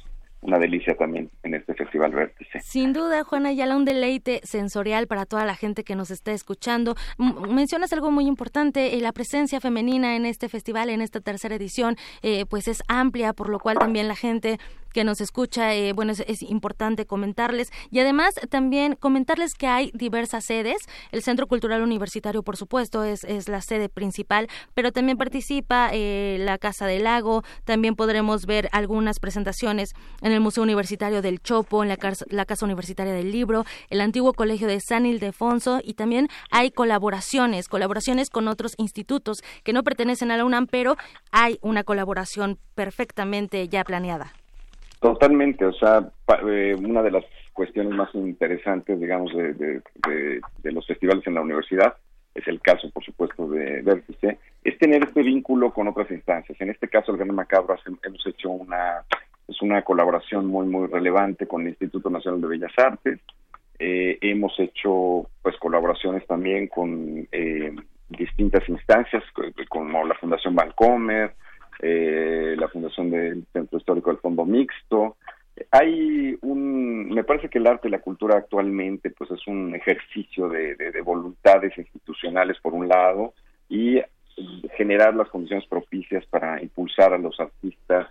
una delicia también en este Festival Vértice. Sin duda, Juana Ayala, un deleite sensorial para toda la gente que nos está escuchando. mencionas algo muy importante, eh, la presencia femenina en este festival, en esta tercera edición, eh, pues es amplia, por lo cual también la gente que nos escucha, eh, bueno, es, importante comentarles y además también comentarles que hay diversas sedes. El Centro Cultural Universitario, por supuesto, es, es la sede principal, pero también participa eh, la Casa del Lago. También podremos ver algunas presentaciones en el Museo Universitario del Chopo, en la, Casa Universitaria del Libro, el antiguo Colegio de San Ildefonso y también hay colaboraciones, colaboraciones con otros institutos que no pertenecen a la UNAM, pero hay una colaboración perfectamente ya planeada. Totalmente, o sea, eh, una de las cuestiones más interesantes, digamos, de, los festivales en la universidad, es el caso, por supuesto, de Vértice, es tener este vínculo con otras instancias. En este caso, el Gran Macabro hemos hecho una, es una colaboración muy, muy relevante con el Instituto Nacional de Bellas Artes. Eh, hemos hecho, pues, colaboraciones también con eh, distintas instancias, como la Fundación Bancomer, eh, la fundación del Centro Histórico del Fondo Mixto. Hay un, me parece que el arte y la cultura actualmente pues es un ejercicio de, voluntades institucionales por un lado y generar las condiciones propicias para impulsar a los artistas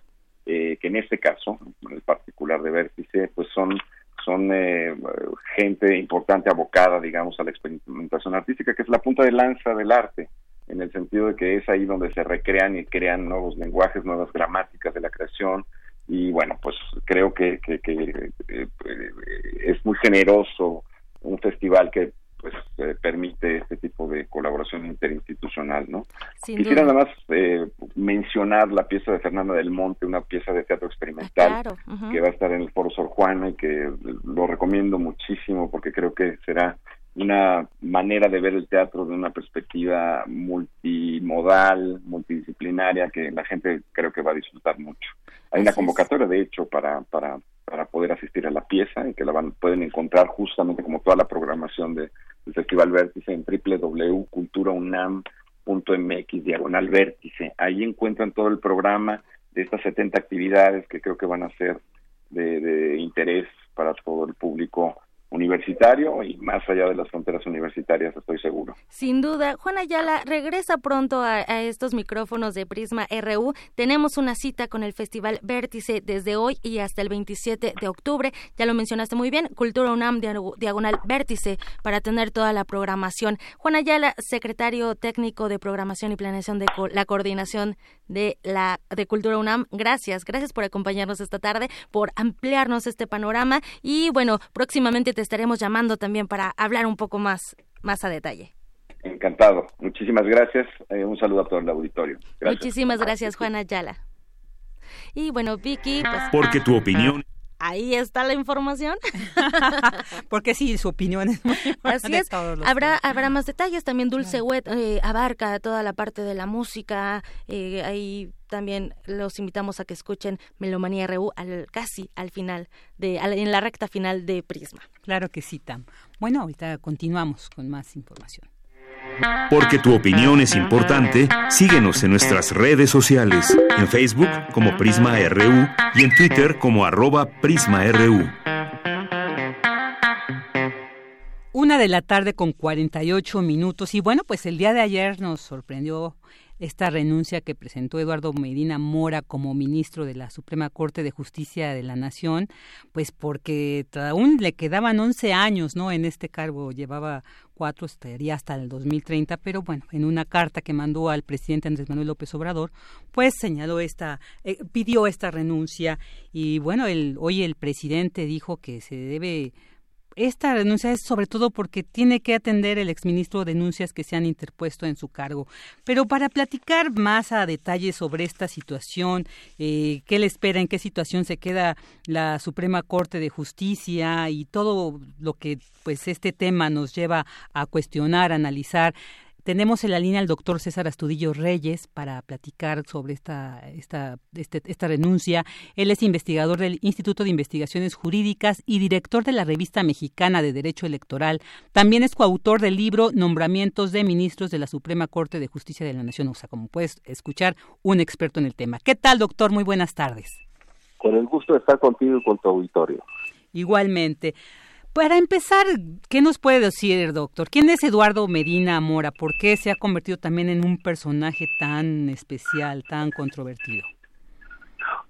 eh, que en este caso, en el particular de Vértice, pues son son eh, gente importante abocada, digamos, a la experimentación artística, que es la punta de lanza del arte en el sentido de que es ahí donde se recrean y crean nuevos lenguajes, nuevas gramáticas de la creación. Y bueno, pues creo que, que, eh, es muy generoso un festival que pues eh, permite este tipo de colaboración interinstitucional, ¿no? Quisiera nada más eh, mencionar la pieza de Fernanda del Monte, una pieza de teatro experimental ah, que va a estar en el Foro Sor Juana y que lo recomiendo muchísimo porque creo que será una manera de ver el teatro de una perspectiva multimodal, multidisciplinaria, que la gente creo que va a disfrutar mucho. Hay una convocatoria, de hecho, para, para, para poder asistir a la pieza y que la van, pueden encontrar justamente como toda la programación de, del Festival Vértice en www.culturaunam.mx diagonal vértice. Ahí encuentran todo el programa de estas 70 actividades que creo que van a ser de, de interés para todo el público universitario y más allá de las fronteras universitarias, estoy seguro. Sin duda. Juan Ayala, regresa pronto a, estos micrófonos de Prisma RU. Tenemos una cita con el Festival Vértice desde hoy y hasta el 27 de octubre. Ya lo mencionaste muy bien, Cultura UNAM Diagonal Vértice para tener toda la programación. Juan Ayala, secretario técnico de Programación y Planeación de la Coordinación de la de Cultura UNAM. Gracias, gracias por acompañarnos esta tarde, por ampliarnos este panorama y bueno, próximamente te estaremos llamando también para hablar un poco más más a detalle. Encantado. Muchísimas gracias. Eh, un saludo a todo el auditorio. Muchísimas gracias, Juana Ayala. Y bueno, Vicky, pues... Porque tu opinión ahí está la información. Porque sí, su opinión es muy Así es. habrá, habrá más detalles. También Dulce Wet eh, abarca toda la parte de la música. Eh, ahí también los invitamos a que escuchen Melomanía RU al, casi al final, de, en la recta final de Prisma. Claro que sí, Tam. Bueno, ahorita continuamos con más información. Porque tu opinión es importante, síguenos en nuestras redes sociales, en Facebook como Prisma RU y en Twitter como arroba PrismaRU. Una de la tarde con 48 minutos y bueno, pues el día de ayer nos sorprendió esta renuncia que presentó Eduardo Medina Mora como ministro de la Suprema Corte de Justicia de la Nación, pues porque aún le quedaban 11 años, ¿no? En este cargo llevaba cuatro, estaría hasta el 2030, pero bueno, en una carta que mandó al presidente Andrés Manuel López Obrador, pues señaló esta, eh, pidió esta renuncia y bueno, el, hoy el presidente dijo que se debe esta renuncia es sobre todo porque tiene que atender el exministro denuncias que se han interpuesto en su cargo. Pero para platicar más a detalle sobre esta situación, eh, qué le espera, en qué situación se queda la Suprema Corte de Justicia y todo lo que pues este tema nos lleva a cuestionar, analizar, tenemos en la línea al doctor César Astudillo Reyes para platicar sobre esta, esta, este, esta renuncia. Él es investigador del Instituto de Investigaciones Jurídicas y director de la Revista Mexicana de Derecho Electoral. También es coautor del libro Nombramientos de Ministros de la Suprema Corte de Justicia de la Nación. O sea, como puedes escuchar, un experto en el tema. ¿Qué tal, doctor? Muy buenas tardes. Con el gusto de estar contigo y con tu auditorio. Igualmente. Para empezar, ¿qué nos puede decir, doctor? ¿Quién es Eduardo Medina Mora? ¿Por qué se ha convertido también en un personaje tan especial, tan controvertido?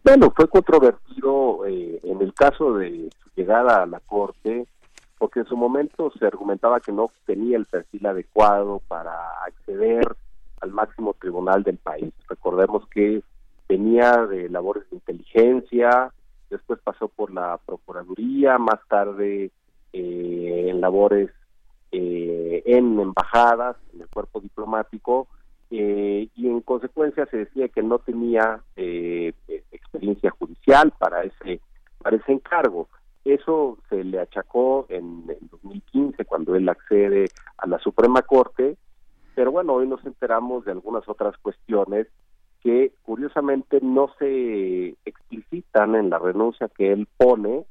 Bueno, fue controvertido eh, en el caso de su llegada a la Corte, porque en su momento se argumentaba que no tenía el perfil adecuado para acceder al máximo tribunal del país. Recordemos que venía de labores de inteligencia, después pasó por la Procuraduría, más tarde eh, en labores eh, en embajadas, en el cuerpo diplomático, eh, y en consecuencia se decía que no tenía experiencia judicial para ese, para ese encargo. Eso se le achacó en, en 2015 cuando él accede a la Suprema Corte, pero bueno, hoy nos enteramos de algunas otras cuestiones que curiosamente no se explicitan en la renuncia que él pone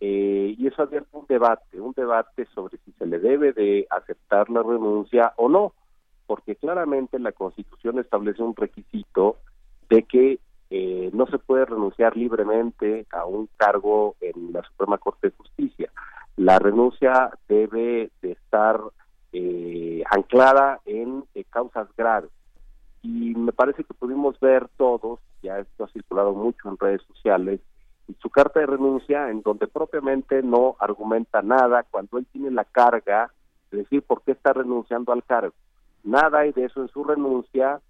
eh, y eso abierto un debate, un debate sobre si se le debe de aceptar la renuncia o no, porque claramente la Constitución establece un requisito de que eh, no se puede renunciar libremente a un cargo en la Suprema Corte de Justicia. La renuncia debe de estar eh, anclada en causas graves. Y me parece que pudimos ver todos, ya esto ha circulado mucho en redes sociales, su carta de renuncia en donde propiamente no argumenta nada cuando él tiene la carga de decir por qué está renunciando al cargo. Nada hay de eso en su renuncia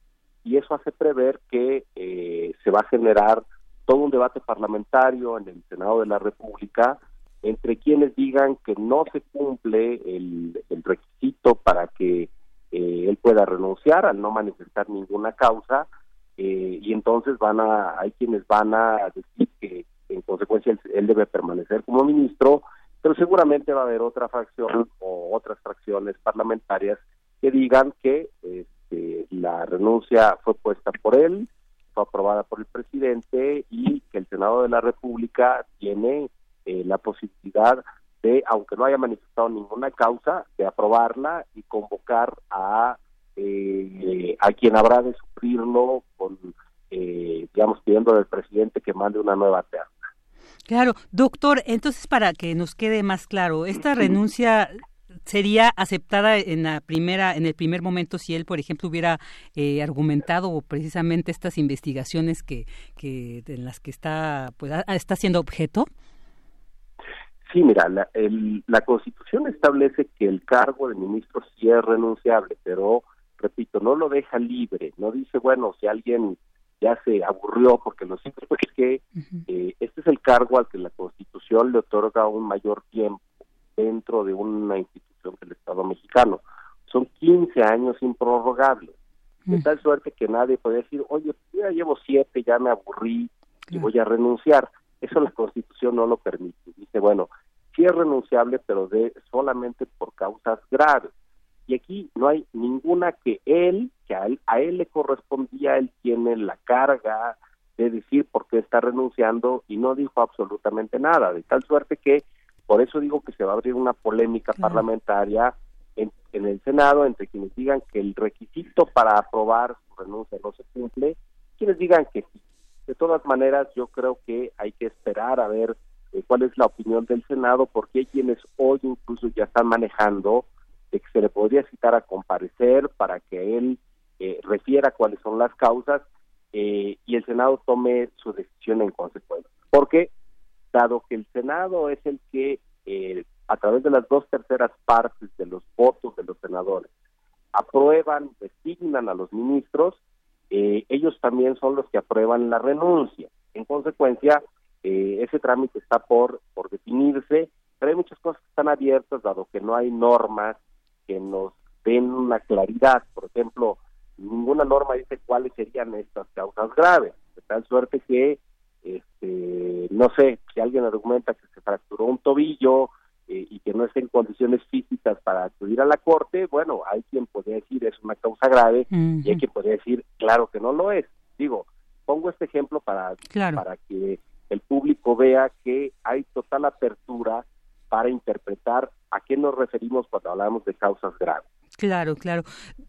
y eso hace prever que eh, se va a generar todo un debate parlamentario en el Senado de la República entre quienes digan que no se cumple el, requisito para que eh, él pueda renunciar al no manifestar ninguna causa eh, y entonces van a hay quienes van a decir que en consecuencia él, debe permanecer como ministro, pero seguramente va a haber otra fracción o otras fracciones parlamentarias que digan que este, la renuncia fue puesta por él, fue aprobada por el presidente y que el Senado de la República tiene eh, la posibilidad de, aunque no haya manifestado ninguna causa, de aprobarla y convocar a eh, a quien habrá de sufrirlo con, eh, digamos, pidiendo al presidente que mande una nueva terna. Claro, doctor, entonces para que nos quede más claro, esta renuncia sería aceptada en la primera en el primer momento si él por ejemplo hubiera eh, argumentado precisamente estas investigaciones que, que en las que está pues está siendo objeto sí mira la, la constitución establece que el cargo de ministro sí es renunciable pero repito no lo deja libre no dice bueno si alguien ya se aburrió porque lo cierto es que eh, este es el cargo al que la Constitución le otorga un mayor tiempo dentro de una institución del Estado mexicano. Son 15 años improrrogables. De tal suerte que nadie puede decir, oye, ya llevo siete, ya me aburrí y voy a renunciar. Eso la Constitución no lo permite. Dice, bueno, sí es renunciable, pero de solamente por causas graves y aquí no hay ninguna que él, que a él, a él le correspondía, él tiene la carga de decir por qué está renunciando y no dijo absolutamente nada, de tal suerte que por eso digo que se va a abrir una polémica parlamentaria en, en, el Senado entre quienes digan que el requisito para aprobar su renuncia no se cumple, quienes digan que sí. De todas maneras, yo creo que hay que esperar a ver eh, cuál es la opinión del Senado, porque hay quienes hoy incluso ya están manejando de que se le podría citar a comparecer para que él eh, refiera cuáles son las causas eh, y el Senado tome su decisión en consecuencia. Porque, dado que el Senado es el que, eh, a través de las dos terceras partes de los votos de los senadores, aprueban, designan a los ministros, ellos también son los que aprueban la renuncia. En consecuencia, ese trámite está por, por definirse, pero hay muchas cosas que están abiertas, dado que no hay normas que nos den una claridad. Por ejemplo, ninguna norma dice cuáles serían estas causas graves, de tal suerte que, este, no sé, si alguien argumenta que se fracturó un tobillo eh, y que no está en condiciones físicas para acudir a la corte, bueno, hay quien podría decir es una causa grave y hay quien podría decir, claro que no lo es. Digo, pongo este ejemplo para, para que el público vea que hay total apertura para interpretar a qué nos referimos cuando hablamos de causas graves. Claro, claro.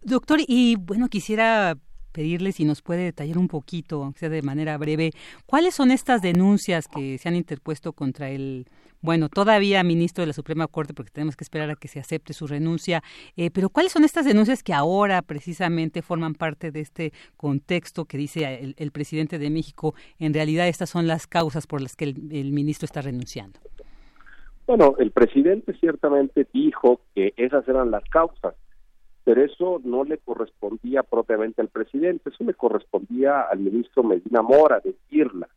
Doctor, y bueno, quisiera pedirle si nos puede detallar un poquito, aunque sea de manera breve, cuáles son estas denuncias que se han interpuesto contra el bueno, todavía ministro de la Suprema Corte, porque tenemos que esperar a que se acepte su renuncia, eh, pero ¿cuáles son estas denuncias que ahora precisamente forman parte de este contexto que dice el, presidente de México? En realidad estas son las causas por las que el, ministro está renunciando. Bueno, el presidente ciertamente dijo que esas eran las causas, pero eso no le correspondía propiamente al presidente, eso le correspondía al ministro Medina Mora decirla.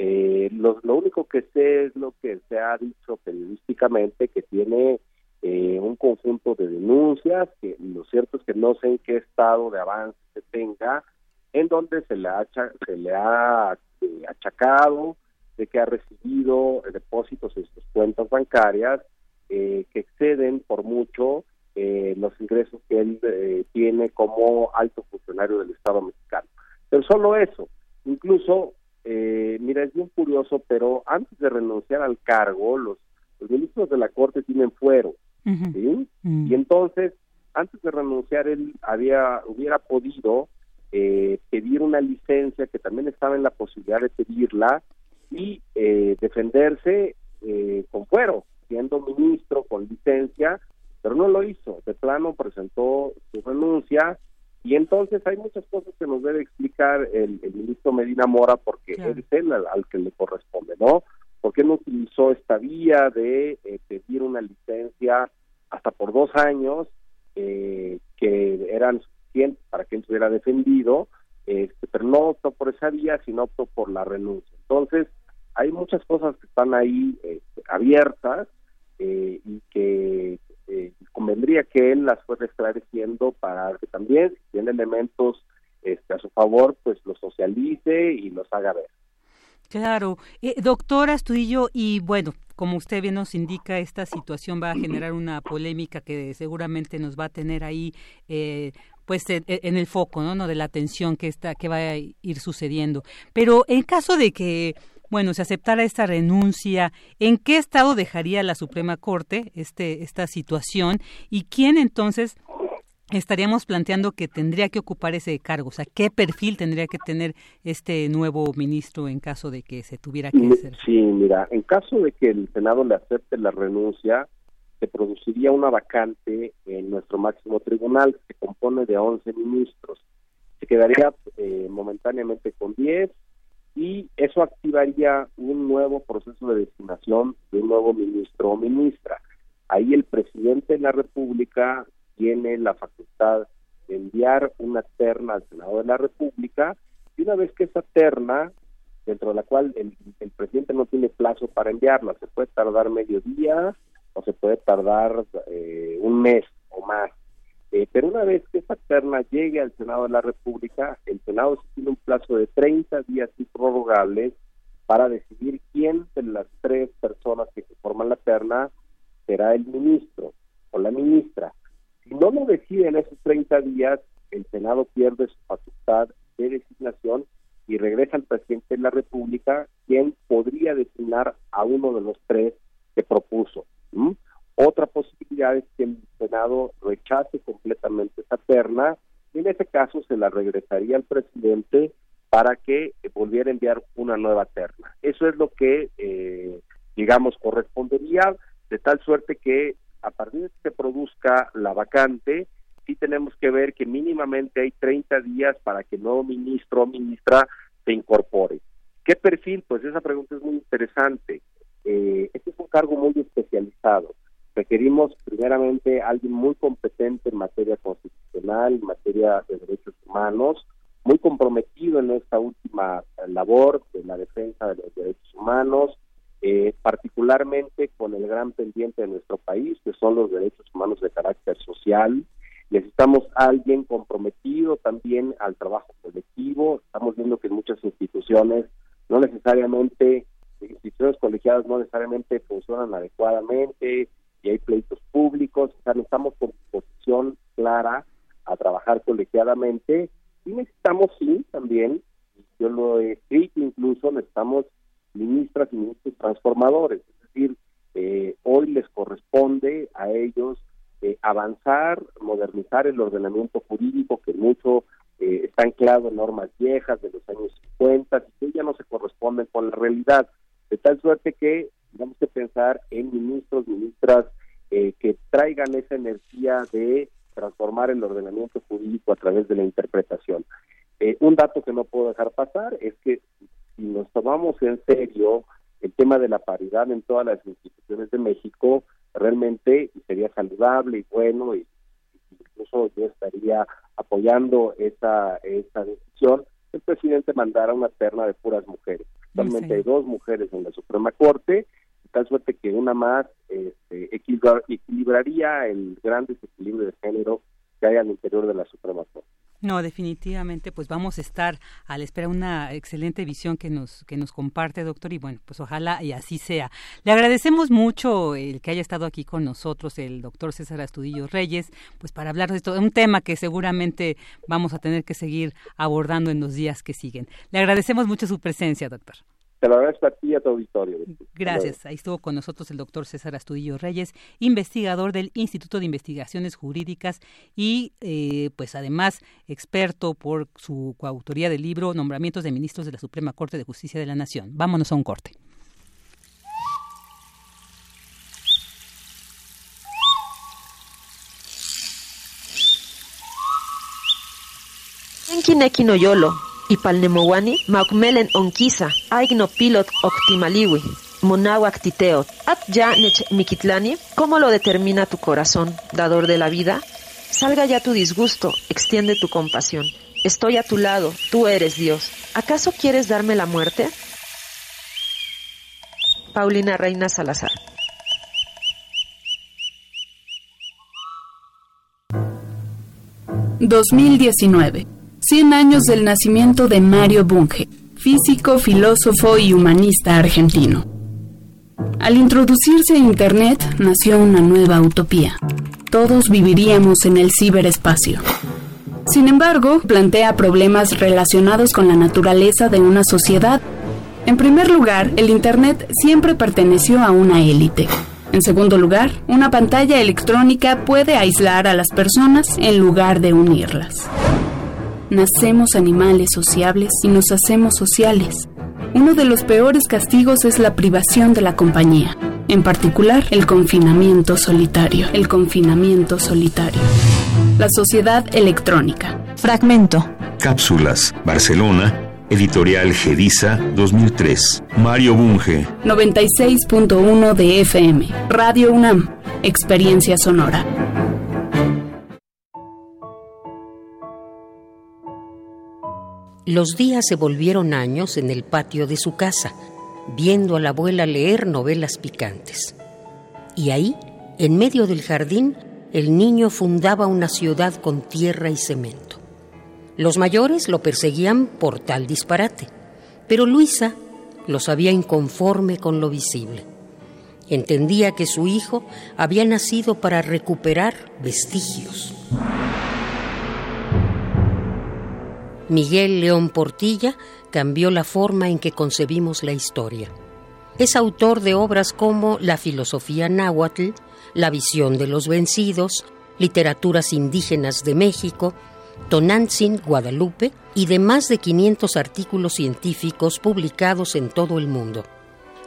Eh, lo, único que sé es lo que se ha dicho periodísticamente, que tiene eh, un conjunto de denuncias, que lo cierto es que no sé en qué estado de avance se tenga, en donde se le ha, se le ha eh, achacado de que ha recibido depósitos en sus cuentas bancarias que exceden por mucho los ingresos que él tiene como alto funcionario del Estado mexicano. Pero solo eso, incluso eh, mira, es bien curioso, pero antes de renunciar al cargo, los, ministros de la Corte tienen fuero, ¿sí? Y entonces, antes de renunciar, él había hubiera podido eh, pedir una licencia, que también estaba en la posibilidad de pedirla, y eh, defenderse eh, con fuero, siendo ministro con licencia, pero no lo hizo. De plano presentó su renuncia y entonces hay muchas cosas que nos debe explicar el, ministro Medina Mora porque es él al, que le corresponde, ¿no? ¿Por qué no utilizó esta vía de eh, pedir una licencia hasta por dos años eh, que eran suficientes para que él se hubiera defendido, este, pero no optó por esa vía, sino optó por la renuncia? Entonces, hay muchas cosas que están ahí este, abiertas eh, y que eh, convendría que él las fuera esclareciendo para que también, si tiene elementos este, a su favor, pues los socialice y los haga ver. Claro. Eh, doctora Astudillo, y bueno, como usted bien nos indica, esta situación va a generar una polémica que seguramente nos va a tener ahí, eh, pues, en, el foco, ¿no? De la atención que, está, que va a ir sucediendo. Pero en caso de que bueno, se aceptara esta renuncia, ¿en qué estado dejaría la Suprema Corte este, esta situación? ¿Y quién entonces estaríamos planteando que tendría que ocupar ese cargo? O sea, ¿qué perfil tendría que tener este nuevo ministro en caso de que se tuviera que hacer? Sí, mira, en caso de que el Senado le acepte la renuncia, se produciría una vacante en nuestro máximo tribunal, que se compone de 11 ministros. Se quedaría eh, momentáneamente con 10 y eso activaría un nuevo proceso de designación de un nuevo ministro o ministra. Ahí el presidente de la República tiene la facultad de enviar una terna al Senado de la República y una vez que esa terna, dentro de la cual el, presidente no tiene plazo para enviarla, se puede tardar medio día o se puede tardar eh, un mes o más. Eh, pero una vez que esa terna llegue al Senado de la República, el Senado tiene un plazo de 30 días prorrogables para decidir quién de las tres personas que forman la terna será el ministro o la ministra. Si no lo decide en esos 30 días, el Senado pierde su facultad de designación y regresa al presidente de la República, quien podría designar a uno de los tres que propuso. Otra posibilidad es que el Senado rechace completamente esa terna y en ese caso se la regresaría al presidente para que volviera a enviar una nueva terna. Eso es lo que, eh, digamos, correspondería, de tal suerte que a partir de que se produzca la vacante, sí tenemos que ver que mínimamente hay 30 días para que el nuevo ministro o ministra se incorpore. ¿Qué perfil? Pues esa pregunta es muy interesante. Eh, este es un cargo muy especializado requerimos primeramente alguien muy competente en materia constitucional, en materia de derechos humanos, muy comprometido en esta última labor de la defensa de los derechos humanos, eh, particularmente con el gran pendiente de nuestro país, que son los derechos humanos de carácter social. Necesitamos alguien comprometido también al trabajo colectivo. Estamos viendo que muchas instituciones, no necesariamente, instituciones colegiadas no necesariamente funcionan adecuadamente, y hay pleitos públicos, o sea, necesitamos con posición clara a trabajar colegiadamente. Y necesitamos, sí, también, yo lo he escrito incluso, necesitamos ministras y ministros transformadores, es decir, eh, hoy les corresponde a ellos eh, avanzar, modernizar el ordenamiento jurídico que mucho eh, está anclado en normas viejas de los años 50 y que ya no se corresponden con la realidad, de tal suerte que tenemos que pensar en ministros, ministras eh, que traigan esa energía de transformar el ordenamiento jurídico a través de la interpretación. Eh, un dato que no puedo dejar pasar es que si nos tomamos en serio el tema de la paridad en todas las instituciones de México, realmente sería saludable y bueno, y, incluso yo estaría apoyando esa, esa decisión, el presidente mandara una terna de puras mujeres. Actualmente hay dos mujeres en la Suprema Corte, tal suerte que una más este, equilibraría el gran desequilibrio de género que hay al interior de la Suprema. No, definitivamente, pues vamos a estar a la espera una excelente visión que nos que nos comparte, doctor, y bueno, pues ojalá y así sea. Le agradecemos mucho el que haya estado aquí con nosotros el doctor César Astudillo Reyes, pues para hablar de esto, un tema que seguramente vamos a tener que seguir abordando en los días que siguen. Le agradecemos mucho su presencia, doctor. Te lo agradezco a ti y a tu auditorio. Gracias. Ahí estuvo con nosotros el doctor César Astudillo Reyes, investigador del Instituto de Investigaciones Jurídicas y, eh, pues además, experto por su coautoría del libro Nombramientos de Ministros de la Suprema Corte de Justicia de la Nación. Vámonos a un corte. Yolo Ipalnemowani, Maukmelen Onquisa, Aigno Pilot Octimaliwi, Monawak Titeot, At ya Nech Mikitlani, ¿cómo lo determina tu corazón, dador de la vida? Salga ya tu disgusto, extiende tu compasión. Estoy a tu lado, tú eres Dios. ¿Acaso quieres darme la muerte? Paulina Reina Salazar. ...2019... 100 años del nacimiento de Mario Bunge, físico, filósofo y humanista argentino. Al introducirse a Internet nació una nueva utopía. Todos viviríamos en el ciberespacio. Sin embargo, plantea problemas relacionados con la naturaleza de una sociedad. En primer lugar, el Internet siempre perteneció a una élite. En segundo lugar, una pantalla electrónica puede aislar a las personas en lugar de unirlas. Nacemos animales sociables y nos hacemos sociales. Uno de los peores castigos es la privación de la compañía, en particular el confinamiento solitario. El confinamiento solitario. La sociedad electrónica. Fragmento. Cápsulas. Barcelona. Editorial Gedisa 2003. Mario Bunge. 96.1 de FM. Radio UNAM. Experiencia sonora. Los días se volvieron años en el patio de su casa, viendo a la abuela leer novelas picantes. Y ahí, en medio del jardín, el niño fundaba una ciudad con tierra y cemento. Los mayores lo perseguían por tal disparate, pero Luisa lo sabía inconforme con lo visible. Entendía que su hijo había nacido para recuperar vestigios. Miguel León Portilla cambió la forma en que concebimos la historia. Es autor de obras como La filosofía náhuatl, La visión de los vencidos, Literaturas indígenas de México, Tonantzin, Guadalupe y de más de 500 artículos científicos publicados en todo el mundo.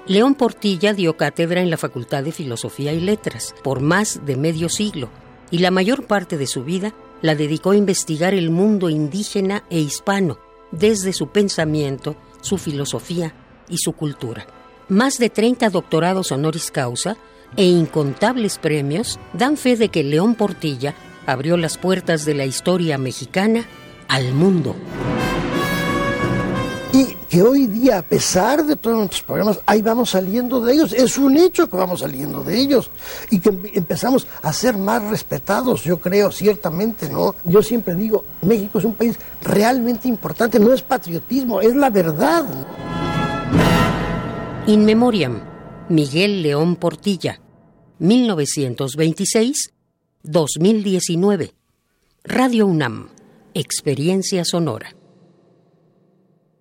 León Portilla dio cátedra en la Facultad de Filosofía y Letras por más de medio siglo y la mayor parte de su vida la dedicó a investigar el mundo indígena e hispano desde su pensamiento, su filosofía y su cultura. Más de 30 doctorados honoris causa e incontables premios dan fe de que León Portilla abrió las puertas de la historia mexicana al mundo que hoy día, a pesar de todos nuestros programas, ahí vamos saliendo de ellos. Es un hecho que vamos saliendo de ellos y que empezamos a ser más respetados, yo creo, ciertamente, ¿no? Yo siempre digo, México es un país realmente importante, no es patriotismo, es la verdad. In Memoriam, Miguel León Portilla, 1926-2019. Radio UNAM, Experiencia Sonora.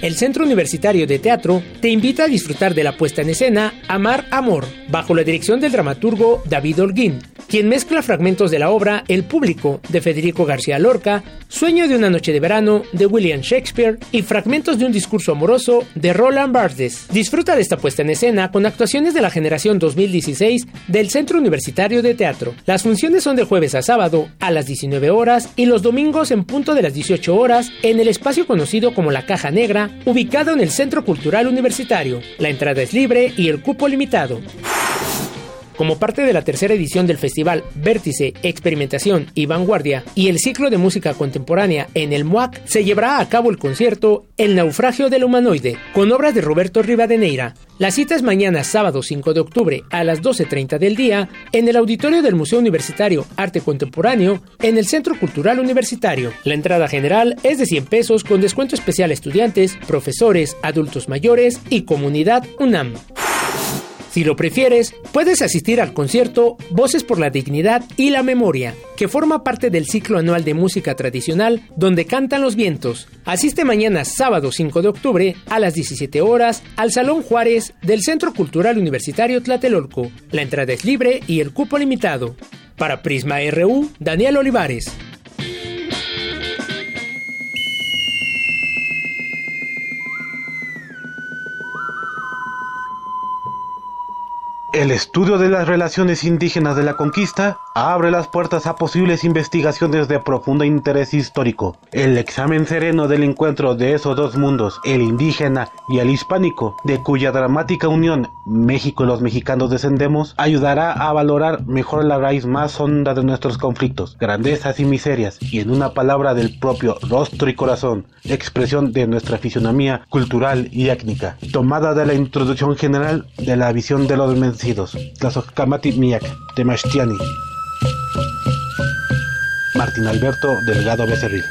El Centro Universitario de Teatro te invita a disfrutar de la puesta en escena Amar Amor, bajo la dirección del dramaturgo David Holguín, quien mezcla fragmentos de la obra El público de Federico García Lorca, Sueño de una noche de verano de William Shakespeare y fragmentos de un discurso amoroso de Roland Barthes. Disfruta de esta puesta en escena con actuaciones de la generación 2016 del Centro Universitario de Teatro. Las funciones son de jueves a sábado a las 19 horas y los domingos en punto de las 18 horas en el espacio conocido como la Caja Negra, ubicado en el Centro Cultural Universitario. La entrada es libre y el cupo limitado. Como parte de la tercera edición del festival Vértice, Experimentación y Vanguardia y el ciclo de música contemporánea en el MUAC, se llevará a cabo el concierto El naufragio del humanoide, con obras de Roberto Rivadeneira. La cita es mañana sábado 5 de octubre a las 12.30 del día en el auditorio del Museo Universitario Arte Contemporáneo en el Centro Cultural Universitario. La entrada general es de 100 pesos con descuento especial a estudiantes, profesores, adultos mayores y comunidad UNAM. Si lo prefieres, puedes asistir al concierto Voces por la Dignidad y la Memoria, que forma parte del ciclo anual de música tradicional donde cantan los vientos. Asiste mañana sábado 5 de octubre a las 17 horas al Salón Juárez del Centro Cultural Universitario Tlatelolco. La entrada es libre y el cupo limitado. Para Prisma RU, Daniel Olivares. El estudio de las relaciones indígenas de la conquista abre las puertas a posibles investigaciones de profundo interés histórico. El examen sereno del encuentro de esos dos mundos, el indígena y el hispánico, de cuya dramática unión México y los mexicanos descendemos, ayudará a valorar mejor la raíz más honda de nuestros conflictos, grandezas y miserias, y en una palabra del propio rostro y corazón, expresión de nuestra fisonomía cultural y étnica, tomada de la introducción general de la visión de los vencidos, Tlazocamati Miak, Temashtiani. Martín Alberto Delgado Becerril.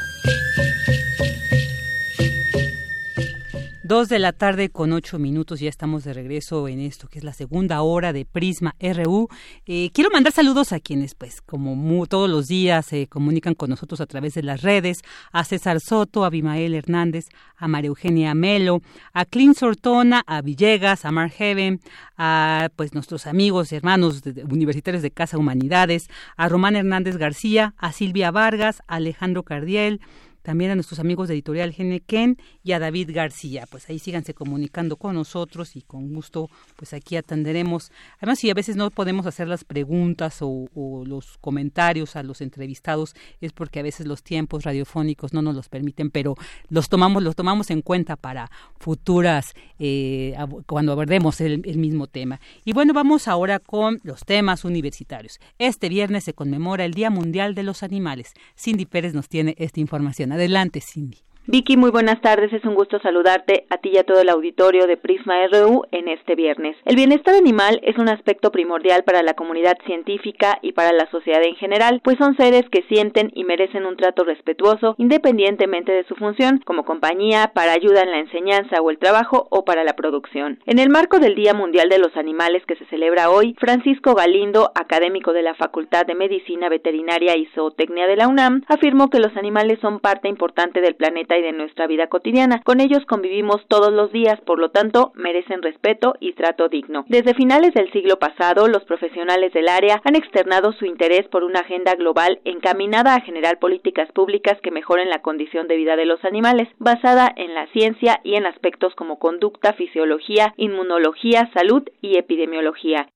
Dos de la tarde con ocho minutos, ya estamos de regreso en esto que es la segunda hora de Prisma RU. Eh, quiero mandar saludos a quienes, pues, como todos los días se comunican con nosotros a través de las redes, a César Soto, a Abimael Hernández, a María Eugenia Melo, a Clint Sortona, a Villegas, a Mark Heaven, a pues nuestros amigos y hermanos universitarios de Casa Humanidades, a Román Hernández García, a Silvia Vargas, a Alejandro Cardiel, también a nuestros amigos de Editorial Genequén y a David García. Pues ahí síganse comunicando con nosotros y con gusto, pues aquí atenderemos. Además, si a veces no podemos hacer las preguntas o, los comentarios a los entrevistados, es porque a veces los tiempos radiofónicos no nos los permiten, pero los tomamos, los tomamos en cuenta para futuras, eh, cuando abordemos el, el mismo tema. Y bueno, vamos ahora con los temas universitarios. Este viernes se conmemora el Día Mundial de los Animales. Cindy Pérez nos tiene esta información. Adelante, Cindy. Vicky, muy buenas tardes. Es un gusto saludarte a ti y a todo el auditorio de Prisma RU en este viernes. El bienestar animal es un aspecto primordial para la comunidad científica y para la sociedad en general, pues son seres que sienten y merecen un trato respetuoso independientemente de su función, como compañía, para ayuda en la enseñanza o el trabajo o para la producción. En el marco del Día Mundial de los Animales que se celebra hoy, Francisco Galindo, académico de la Facultad de Medicina Veterinaria y Zootecnia de la UNAM, afirmó que los animales son parte importante del planeta de nuestra vida cotidiana. Con ellos convivimos todos los días, por lo tanto, merecen respeto y trato digno. Desde finales del siglo pasado, los profesionales del área han externado su interés por una agenda global encaminada a generar políticas públicas que mejoren la condición de vida de los animales, basada en la ciencia y en aspectos como conducta, fisiología, inmunología, salud y epidemiología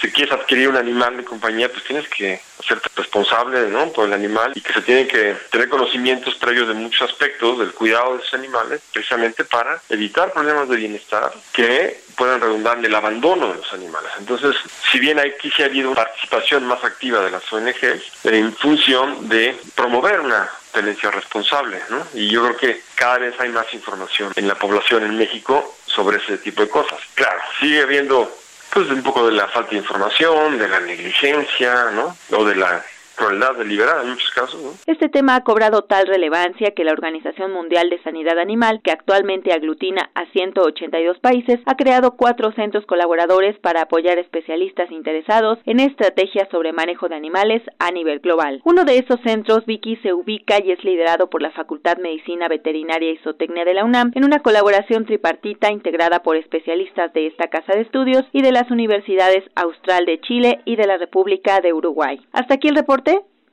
si quieres adquirir un animal de compañía, pues tienes que hacerte responsable ¿no? por el animal y que se tienen que tener conocimientos previos de muchos aspectos del cuidado de esos animales, precisamente para evitar problemas de bienestar que puedan redundar en el abandono de los animales. Entonces, si bien aquí sí ha habido una participación más activa de las ONGs en función de promover una tenencia responsable, ¿no? Y yo creo que cada vez hay más información en la población en México sobre ese tipo de cosas. Claro, sigue habiendo pues un poco de la falta de información, de la negligencia, ¿no? O de la crueldad deliberada en muchos casos. Este tema ha cobrado tal relevancia que la Organización Mundial de Sanidad Animal, que actualmente aglutina a 182 países, ha creado cuatro centros colaboradores para apoyar especialistas interesados en estrategias sobre manejo de animales a nivel global. Uno de esos centros, Vicky, se ubica y es liderado por la Facultad Medicina Veterinaria y Zootecnia de la UNAM en una colaboración tripartita integrada por especialistas de esta casa de estudios y de las universidades Austral de Chile y de la República de Uruguay. Hasta aquí el reporte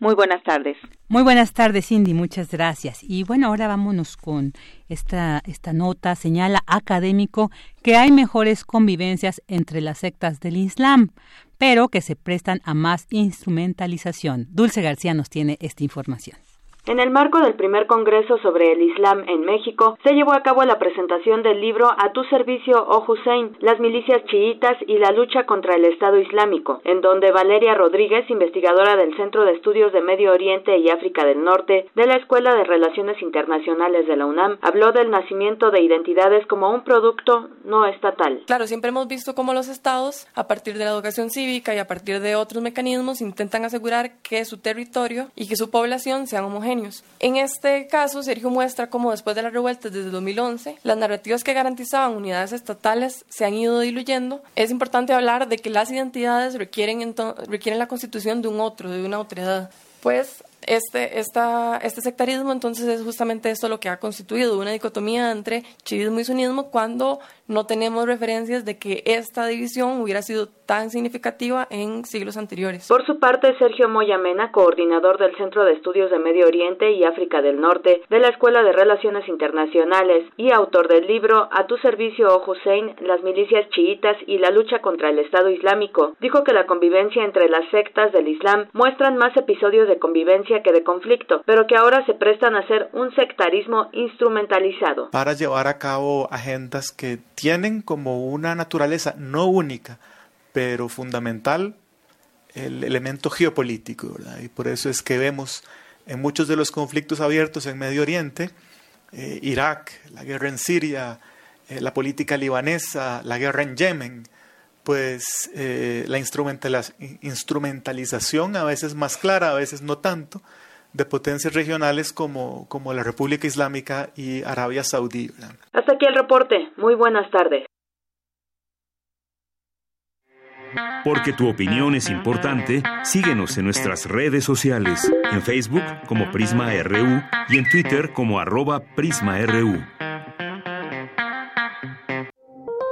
muy buenas tardes. Muy buenas tardes, Cindy. Muchas gracias. Y bueno, ahora vámonos con esta, esta nota. Señala académico que hay mejores convivencias entre las sectas del Islam, pero que se prestan a más instrumentalización. Dulce García nos tiene esta información. En el marco del primer Congreso sobre el Islam en México, se llevó a cabo la presentación del libro A tu servicio, oh Hussein, las milicias chiitas y la lucha contra el Estado Islámico, en donde Valeria Rodríguez, investigadora del Centro de Estudios de Medio Oriente y África del Norte de la Escuela de Relaciones Internacionales de la UNAM, habló del nacimiento de identidades como un producto no estatal. Claro, siempre hemos visto cómo los estados, a partir de la educación cívica y a partir de otros mecanismos, intentan asegurar que su territorio y que su población sean homogéneos en este caso, Sergio muestra cómo después de las revueltas desde 2011, las narrativas que garantizaban unidades estatales se han ido diluyendo. Es importante hablar de que las identidades requieren, la constitución de un otro, de una otredad. Pues este, esta, este sectarismo entonces es justamente esto lo que ha constituido una dicotomía entre chivismo y sunismo cuando no tenemos referencias de que esta división hubiera sido tan significativa en siglos anteriores. Por su parte, Sergio Moyamena, coordinador del Centro de Estudios de Medio Oriente y África del Norte de la Escuela de Relaciones Internacionales y autor del libro A tu servicio, oh Hussein, las milicias chiitas y la lucha contra el Estado Islámico, dijo que la convivencia entre las sectas del Islam muestran más episodios de convivencia que de conflicto, pero que ahora se prestan a ser un sectarismo instrumentalizado. Para llevar a cabo agendas que tienen como una naturaleza no única, pero fundamental, el elemento geopolítico, Y por eso es que vemos en muchos de los conflictos abiertos en Medio Oriente, eh, Irak, la guerra en Siria, eh, la política libanesa, la guerra en Yemen, pues eh, la instrumentalización a veces más clara, a veces no tanto, de potencias regionales como, como la República Islámica y Arabia Saudí. Hasta aquí el reporte. Muy buenas tardes. Porque tu opinión es importante, síguenos en nuestras redes sociales, en Facebook como Prisma RU y en Twitter como arroba PrismaRU.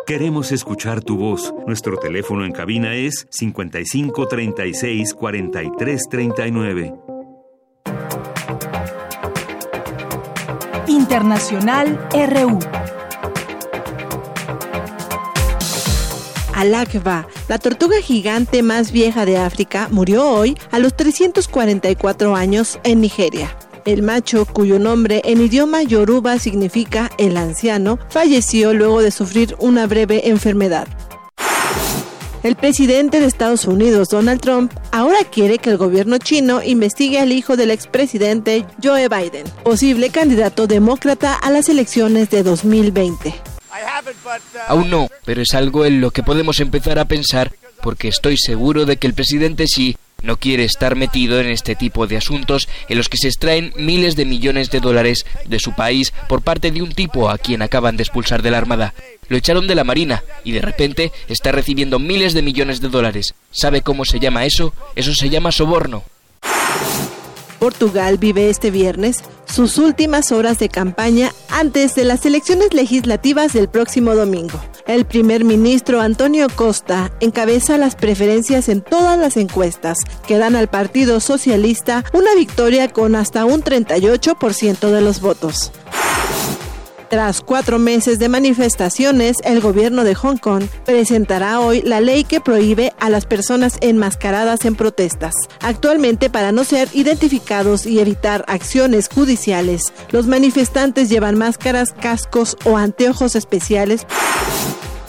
Queremos escuchar tu voz. Nuestro teléfono en cabina es 55 36 43 39. Internacional RU. Alakva, la tortuga gigante más vieja de África, murió hoy a los 344 años en Nigeria. El macho, cuyo nombre en idioma yoruba significa el anciano, falleció luego de sufrir una breve enfermedad. El presidente de Estados Unidos, Donald Trump, ahora quiere que el gobierno chino investigue al hijo del expresidente Joe Biden, posible candidato demócrata a las elecciones de 2020. Aún no, pero es algo en lo que podemos empezar a pensar porque estoy seguro de que el presidente sí no quiere estar metido en este tipo de asuntos en los que se extraen miles de millones de dólares de su país por parte de un tipo a quien acaban de expulsar de la Armada. Lo echaron de la Marina y de repente está recibiendo miles de millones de dólares. ¿Sabe cómo se llama eso? Eso se llama soborno. Portugal vive este viernes sus últimas horas de campaña antes de las elecciones legislativas del próximo domingo. El primer ministro Antonio Costa encabeza las preferencias en todas las encuestas que dan al Partido Socialista una victoria con hasta un 38% de los votos. Tras cuatro meses de manifestaciones, el gobierno de Hong Kong presentará hoy la ley que prohíbe a las personas enmascaradas en protestas. Actualmente, para no ser identificados y evitar acciones judiciales, los manifestantes llevan máscaras, cascos o anteojos especiales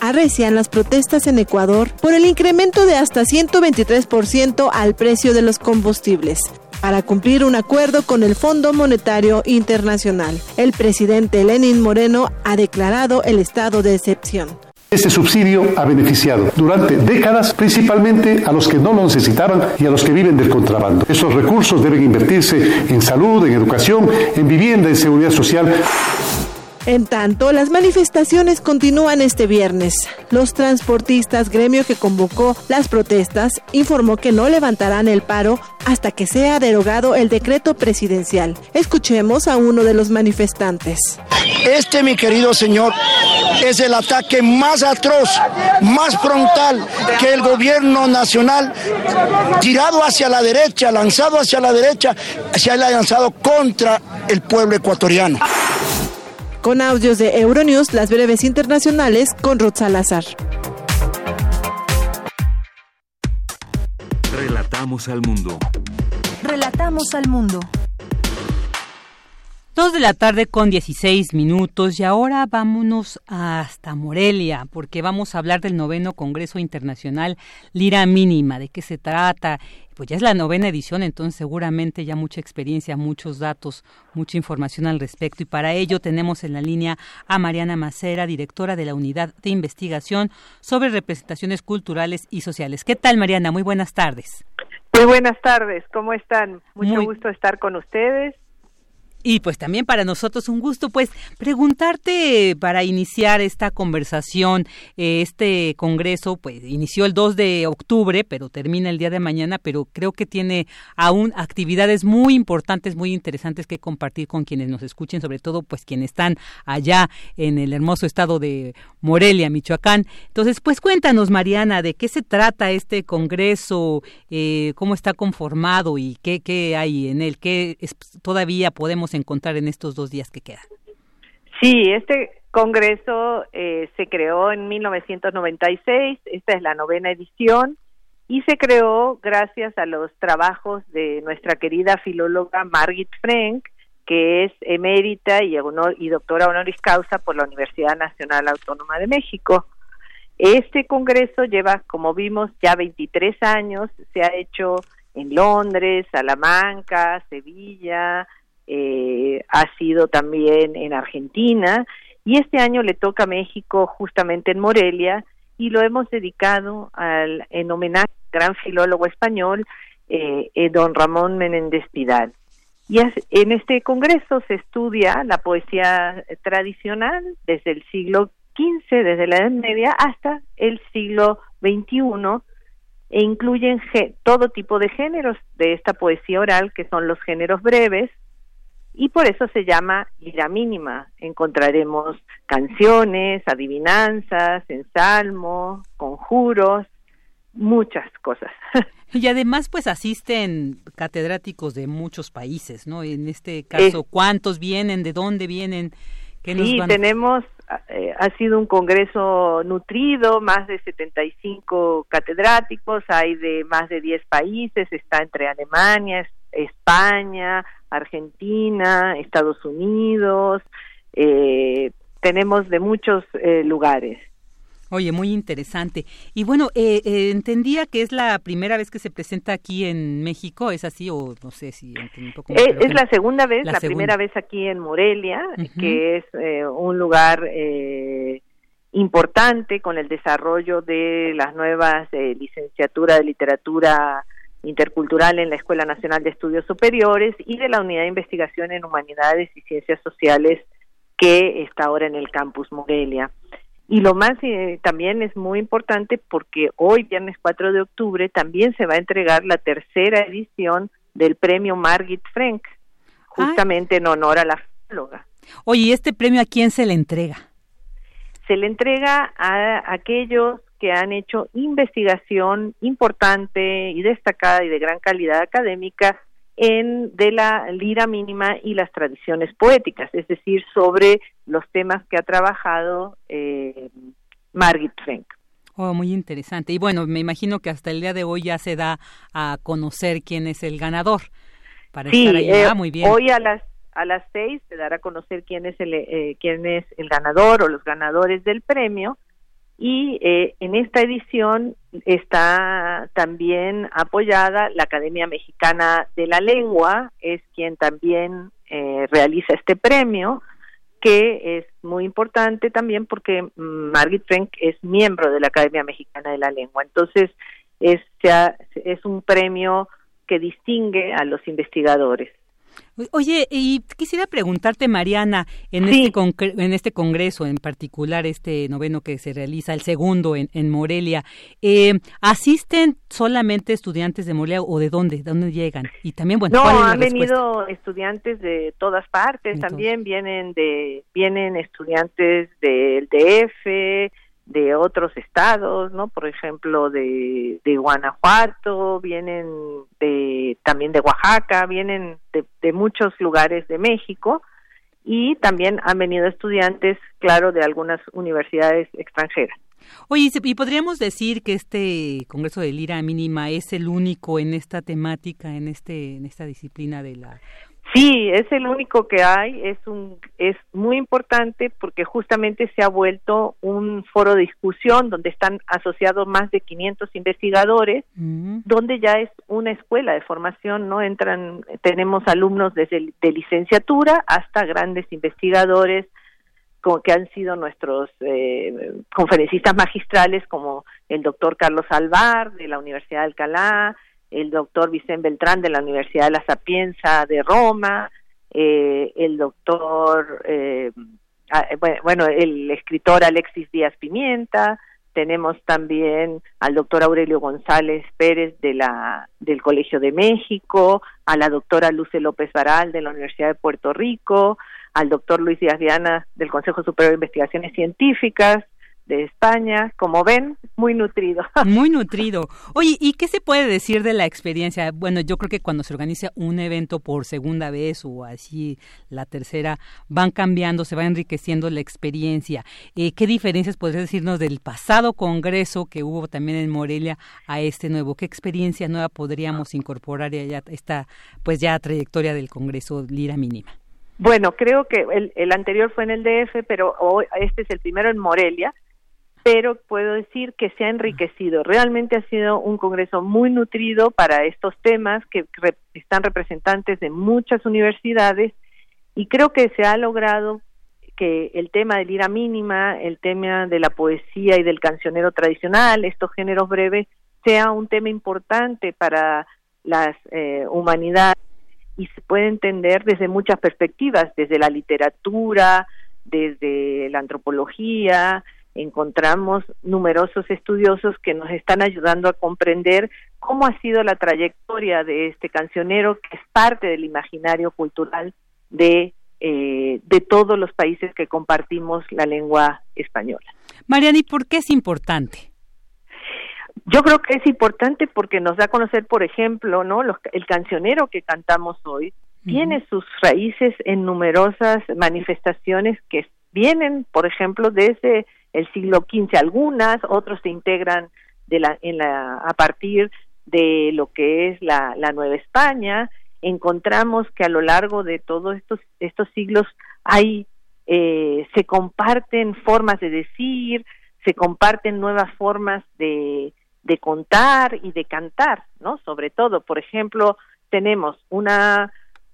arrecian las protestas en Ecuador por el incremento de hasta 123% al precio de los combustibles para cumplir un acuerdo con el Fondo Monetario Internacional. El presidente Lenin Moreno ha declarado el estado de excepción. Este subsidio ha beneficiado durante décadas principalmente a los que no lo necesitaban y a los que viven del contrabando. Esos recursos deben invertirse en salud, en educación, en vivienda, en seguridad social. En tanto, las manifestaciones continúan este viernes. Los transportistas, gremio que convocó las protestas, informó que no levantarán el paro hasta que sea derogado el decreto presidencial. Escuchemos a uno de los manifestantes. Este, mi querido señor, es el ataque más atroz, más frontal que el gobierno nacional, tirado hacia la derecha, lanzado hacia la derecha, se ha lanzado contra el pueblo ecuatoriano. Con audios de Euronews, las breves internacionales con Ruth Salazar. Relatamos al mundo. Relatamos al mundo. Dos de la tarde con 16 minutos y ahora vámonos hasta Morelia porque vamos a hablar del noveno Congreso Internacional Lira Mínima, de qué se trata. Pues ya es la novena edición, entonces seguramente ya mucha experiencia, muchos datos, mucha información al respecto y para ello tenemos en la línea a Mariana Macera, directora de la Unidad de Investigación sobre Representaciones Culturales y Sociales. ¿Qué tal Mariana? Muy buenas tardes. Muy buenas tardes, ¿cómo están? Mucho gusto estar con ustedes y pues también para nosotros un gusto, pues preguntarte para iniciar esta conversación, eh, este congreso, pues inició el 2 de octubre, pero termina el día de mañana, pero creo que tiene aún actividades muy importantes, muy interesantes que compartir con quienes nos escuchen, sobre todo pues quienes están allá en el hermoso estado de Morelia, Michoacán. Entonces, pues cuéntanos, Mariana, de qué se trata este congreso, eh, cómo está conformado y qué, qué hay en él, qué todavía podemos encontrar en estos dos días que quedan? Sí, este congreso eh, se creó en 1996, esta es la novena edición, y se creó gracias a los trabajos de nuestra querida filóloga Margit Frank, que es emérita y, y doctora honoris causa por la Universidad Nacional Autónoma de México. Este congreso lleva, como vimos, ya 23 años, se ha hecho en Londres, Salamanca, Sevilla, eh, ha sido también en Argentina y este año le toca a México justamente en Morelia y lo hemos dedicado al, en homenaje al gran filólogo español, eh, eh, don Ramón Menéndez Pidal. Y en este congreso se estudia la poesía tradicional desde el siglo XV, desde la Edad Media, hasta el siglo XXI, e incluyen todo tipo de géneros de esta poesía oral, que son los géneros breves, y por eso se llama lira mínima. Encontraremos canciones, adivinanzas, ensalmos, conjuros, muchas cosas. Y además, pues asisten catedráticos de muchos países, ¿no? En este caso, ¿cuántos vienen? ¿De dónde vienen? ¿Qué sí, tenemos, eh, ha sido un congreso nutrido, más de 75 catedráticos, hay de más de 10 países, está entre Alemania, España, Argentina, Estados Unidos, eh, tenemos de muchos eh, lugares. Oye, muy interesante. Y bueno, eh, eh, entendía que es la primera vez que se presenta aquí en México, ¿es así? O no sé si un poco eh, Es, la segunda vez, la, primera vez aquí en Morelia, que es un lugar importante con el desarrollo de las nuevas licenciaturas de literatura intercultural en la Escuela Nacional de Estudios Superiores y de la Unidad de Investigación en Humanidades y Ciencias Sociales que está ahora en el campus Morelia. Y lo más eh, también es muy importante porque hoy, viernes 4 de octubre, también se va a entregar la tercera edición del premio Margit Frank, justamente en honor a la filóloga. Oye, ¿y este premio a quién se le entrega? Se le entrega a aquellos que han hecho investigación importante y destacada y de gran calidad académica en de la lira mínima y las tradiciones poéticas, es decir, sobre los temas que ha trabajado eh, Margit Frank. Oh, muy interesante. Y bueno, me imagino que hasta el día de hoy ya se da a conocer quién es el ganador. Para sí, estar ahí. Eh, ah, muy bien. hoy a las a las seis se dará a conocer quién es el eh, quién es el ganador o los ganadores del premio y eh, en esta edición está también apoyada la Academia Mexicana de la Lengua, es quien también eh, realiza este premio, que es muy importante también porque Margit Frank es miembro de la Academia Mexicana de la Lengua. Entonces, es, es un premio que distingue a los investigadores. Oye, y quisiera preguntarte, Mariana, en, este en este congreso, en particular este noveno que se realiza, el segundo en, en Morelia, eh, ¿asisten solamente estudiantes de Morelia o de dónde? ¿De dónde llegan? Y también, bueno, no, han venido estudiantes de todas partes, también vienen de vienen estudiantes del DF, de otros estados, ¿no? Por ejemplo, de, de Guanajuato, vienen de, también de Oaxaca, vienen de, de muchos lugares de México y también han venido estudiantes, claro, de algunas universidades extranjeras. Oye, y podríamos decir que este Congreso de Lira Mínima es el único en esta temática, en este, en esta disciplina de la Sí, es el único que hay, es un es muy importante porque justamente se ha vuelto un foro de discusión donde están asociados más de 500 investigadores, mm. donde ya es una escuela de formación, no entran tenemos alumnos desde de licenciatura hasta grandes investigadores como que han sido nuestros eh, conferencistas magistrales como el doctor Carlos Alvar de la Universidad de Alcalá, el doctor Vicente Beltrán de la Universidad de La Sapienza de Roma, eh, el doctor, eh, ah, bueno, el escritor Alexis Díaz Pimienta, tenemos también al doctor Aurelio González Pérez de la, del Colegio de México, a la doctora Luce López Varal de la Universidad de Puerto Rico, al doctor Luis Díaz Viana del Consejo Superior de Investigaciones Científicas, de España, como ven, muy nutrido. Muy nutrido. Oye, ¿y qué se puede decir de la experiencia? Bueno, yo creo que cuando se organiza un evento por segunda vez o así la tercera, van cambiando, se va enriqueciendo la experiencia. Eh, ¿Qué diferencias podrías decirnos del pasado congreso que hubo también en Morelia a este nuevo? ¿Qué experiencia nueva podríamos incorporar a esta, pues ya trayectoria del congreso Lira Mínima? Bueno, creo que el, el anterior fue en el DF, pero hoy, este es el primero en Morelia pero puedo decir que se ha enriquecido. Realmente ha sido un congreso muy nutrido para estos temas que están representantes de muchas universidades y creo que se ha logrado que el tema del ira mínima, el tema de la poesía y del cancionero tradicional, estos géneros breves, sea un tema importante para las eh, humanidades y se puede entender desde muchas perspectivas, desde la literatura, desde la antropología, encontramos numerosos estudiosos que nos están ayudando a comprender cómo ha sido la trayectoria de este cancionero que es parte del imaginario cultural de, eh, de todos los países que compartimos la lengua española. Mariana, ¿y por qué es importante? Yo creo que es importante porque nos da a conocer, por ejemplo, ¿no? el cancionero que cantamos hoy tiene sus raíces en numerosas manifestaciones que vienen, por ejemplo, desde el siglo XV algunas, otros se integran de la, en la, a partir de lo que es la, la Nueva España. Encontramos que a lo largo de todos estos, estos siglos hay, eh, se comparten formas de decir, se comparten nuevas formas de, de contar y de cantar, ¿no? Sobre todo, por ejemplo, tenemos una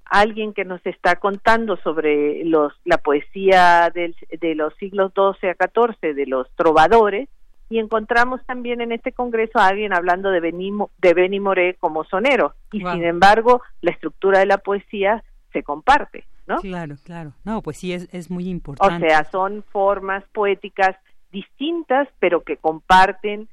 alguien que nos está contando sobre los la poesía del, de los siglos XII a XIV de los trovadores y encontramos también en este congreso a alguien hablando de Beni, de Beni Moré como sonero y sin embargo la estructura de la poesía se comparte, ¿no? Claro, claro. No, pues sí es, es muy importante. O sea, son formas poéticas distintas pero que comparten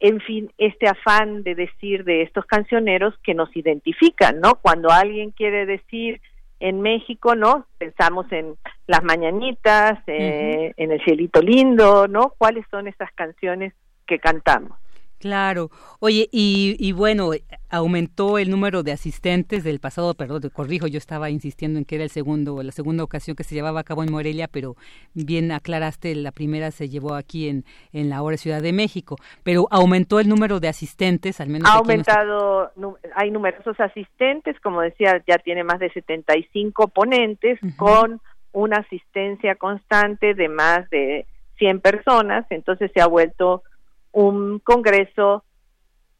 en fin, este afán de decir de estos cancioneros que nos identifican, ¿no? Cuando alguien quiere decir en México, ¿no? Pensamos en las mañanitas, eh, en el cielito lindo, ¿no? ¿Cuáles son esas canciones que cantamos? Claro. Oye, y, y, bueno, aumentó el número de asistentes del pasado, perdón, te corrijo, yo estaba insistiendo en que era el segundo, la segunda ocasión que se llevaba a cabo en Morelia, pero bien aclaraste, la primera se llevó aquí en, en la hora Ciudad de México, pero aumentó el número de asistentes, al menos. Ha aumentado, hay numerosos asistentes, como decía, ya tiene más de 75 ponentes con una asistencia constante de más de 100 personas, entonces se ha vuelto un congreso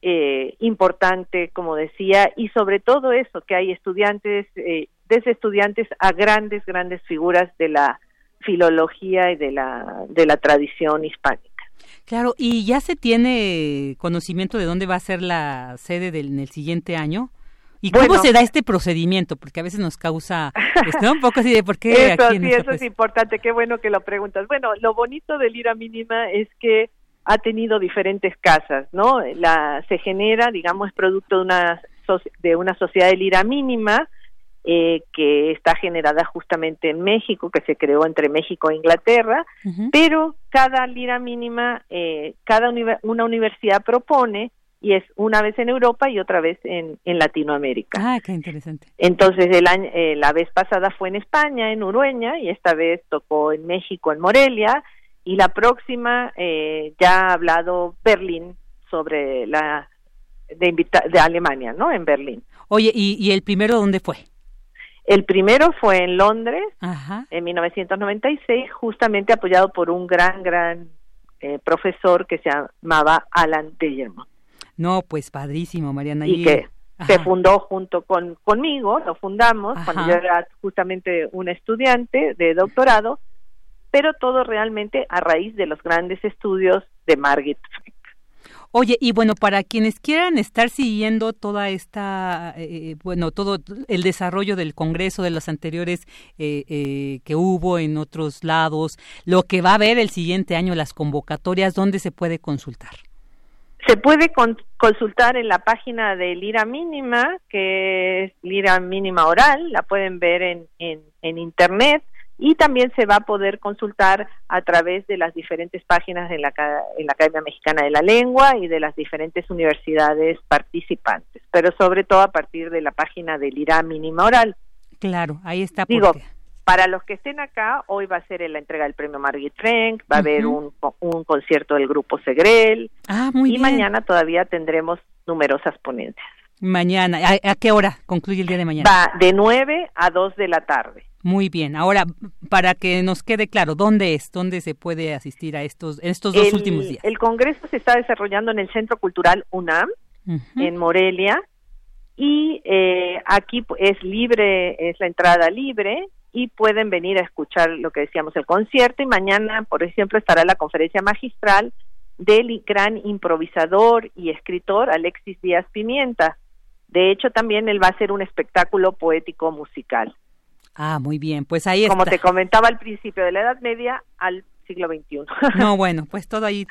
eh, importante, como decía, y sobre todo eso, que hay estudiantes, eh, desde estudiantes a grandes, grandes figuras de la filología y de la, de la tradición hispánica. Claro, ¿y ya se tiene conocimiento de dónde va a ser la sede del, en el siguiente año? ¿Y cómo se da este procedimiento? Porque a veces nos causa este, un poco así de por qué. Eso, sí, eso es importante, qué bueno que lo preguntas. Bueno, lo bonito del IRA mínima es que ha tenido diferentes casas, ¿no? La se genera, digamos, producto de una de una sociedad de lira mínima eh, que está generada justamente en México, que se creó entre México e Inglaterra, pero cada lira mínima, eh, cada una universidad propone y es una vez en Europa y otra vez en, en Latinoamérica. Ah, qué interesante. Entonces, el año, eh, la vez pasada fue en España, en Urueña, y esta vez tocó en México, en Morelia, y la próxima eh, ya ha hablado Berlín sobre la de, de Alemania, ¿no? En Berlín. Oye, ¿y, el primero dónde fue? El primero fue en Londres, en 1996, justamente apoyado por un gran, gran eh, profesor que se llamaba Alan Tellerman. No, pues padrísimo, Mariana. Y, que se fundó junto con conmigo, lo fundamos cuando yo era justamente un estudiante de doctorado pero todo realmente a raíz de los grandes estudios de Margit Frank. Oye, y bueno, para quienes quieran estar siguiendo toda esta, eh, bueno, todo el desarrollo del Congreso de los anteriores eh, eh, que hubo en otros lados, lo que va a haber el siguiente año, las convocatorias, ¿dónde se puede consultar? Se puede consultar en la página de Lira Mínima, que es Lira Mínima Oral, la pueden ver en, en, en Internet y también se va a poder consultar a través de las diferentes páginas de la, en la Academia Mexicana de la Lengua y de las diferentes universidades participantes, pero sobre todo a partir de la página del IRA Mínima Oral. Claro, ahí está. Digo, para los que estén acá, hoy va a ser la entrega del premio Margit Frank, va a haber un, un concierto del grupo Segrel ah, muy y mañana todavía tendremos numerosas ponencias. Mañana, ¿A, qué hora concluye el día de mañana? Va de 9 a 2 de la tarde. Muy bien. Ahora, para que nos quede claro, ¿dónde es? ¿Dónde se puede asistir a estos, estos dos últimos días? El Congreso se está desarrollando en el Centro Cultural UNAM, en Morelia, y eh, aquí es libre, es la entrada libre, y pueden venir a escuchar lo que decíamos, el concierto, y mañana, por ejemplo, estará la conferencia magistral del gran improvisador y escritor Alexis Díaz Pimienta. De hecho, también él va a hacer un espectáculo poético musical. Ah, muy bien, pues ahí Como te comentaba al principio de la Edad Media al siglo XXI. No, bueno, pues todo ahí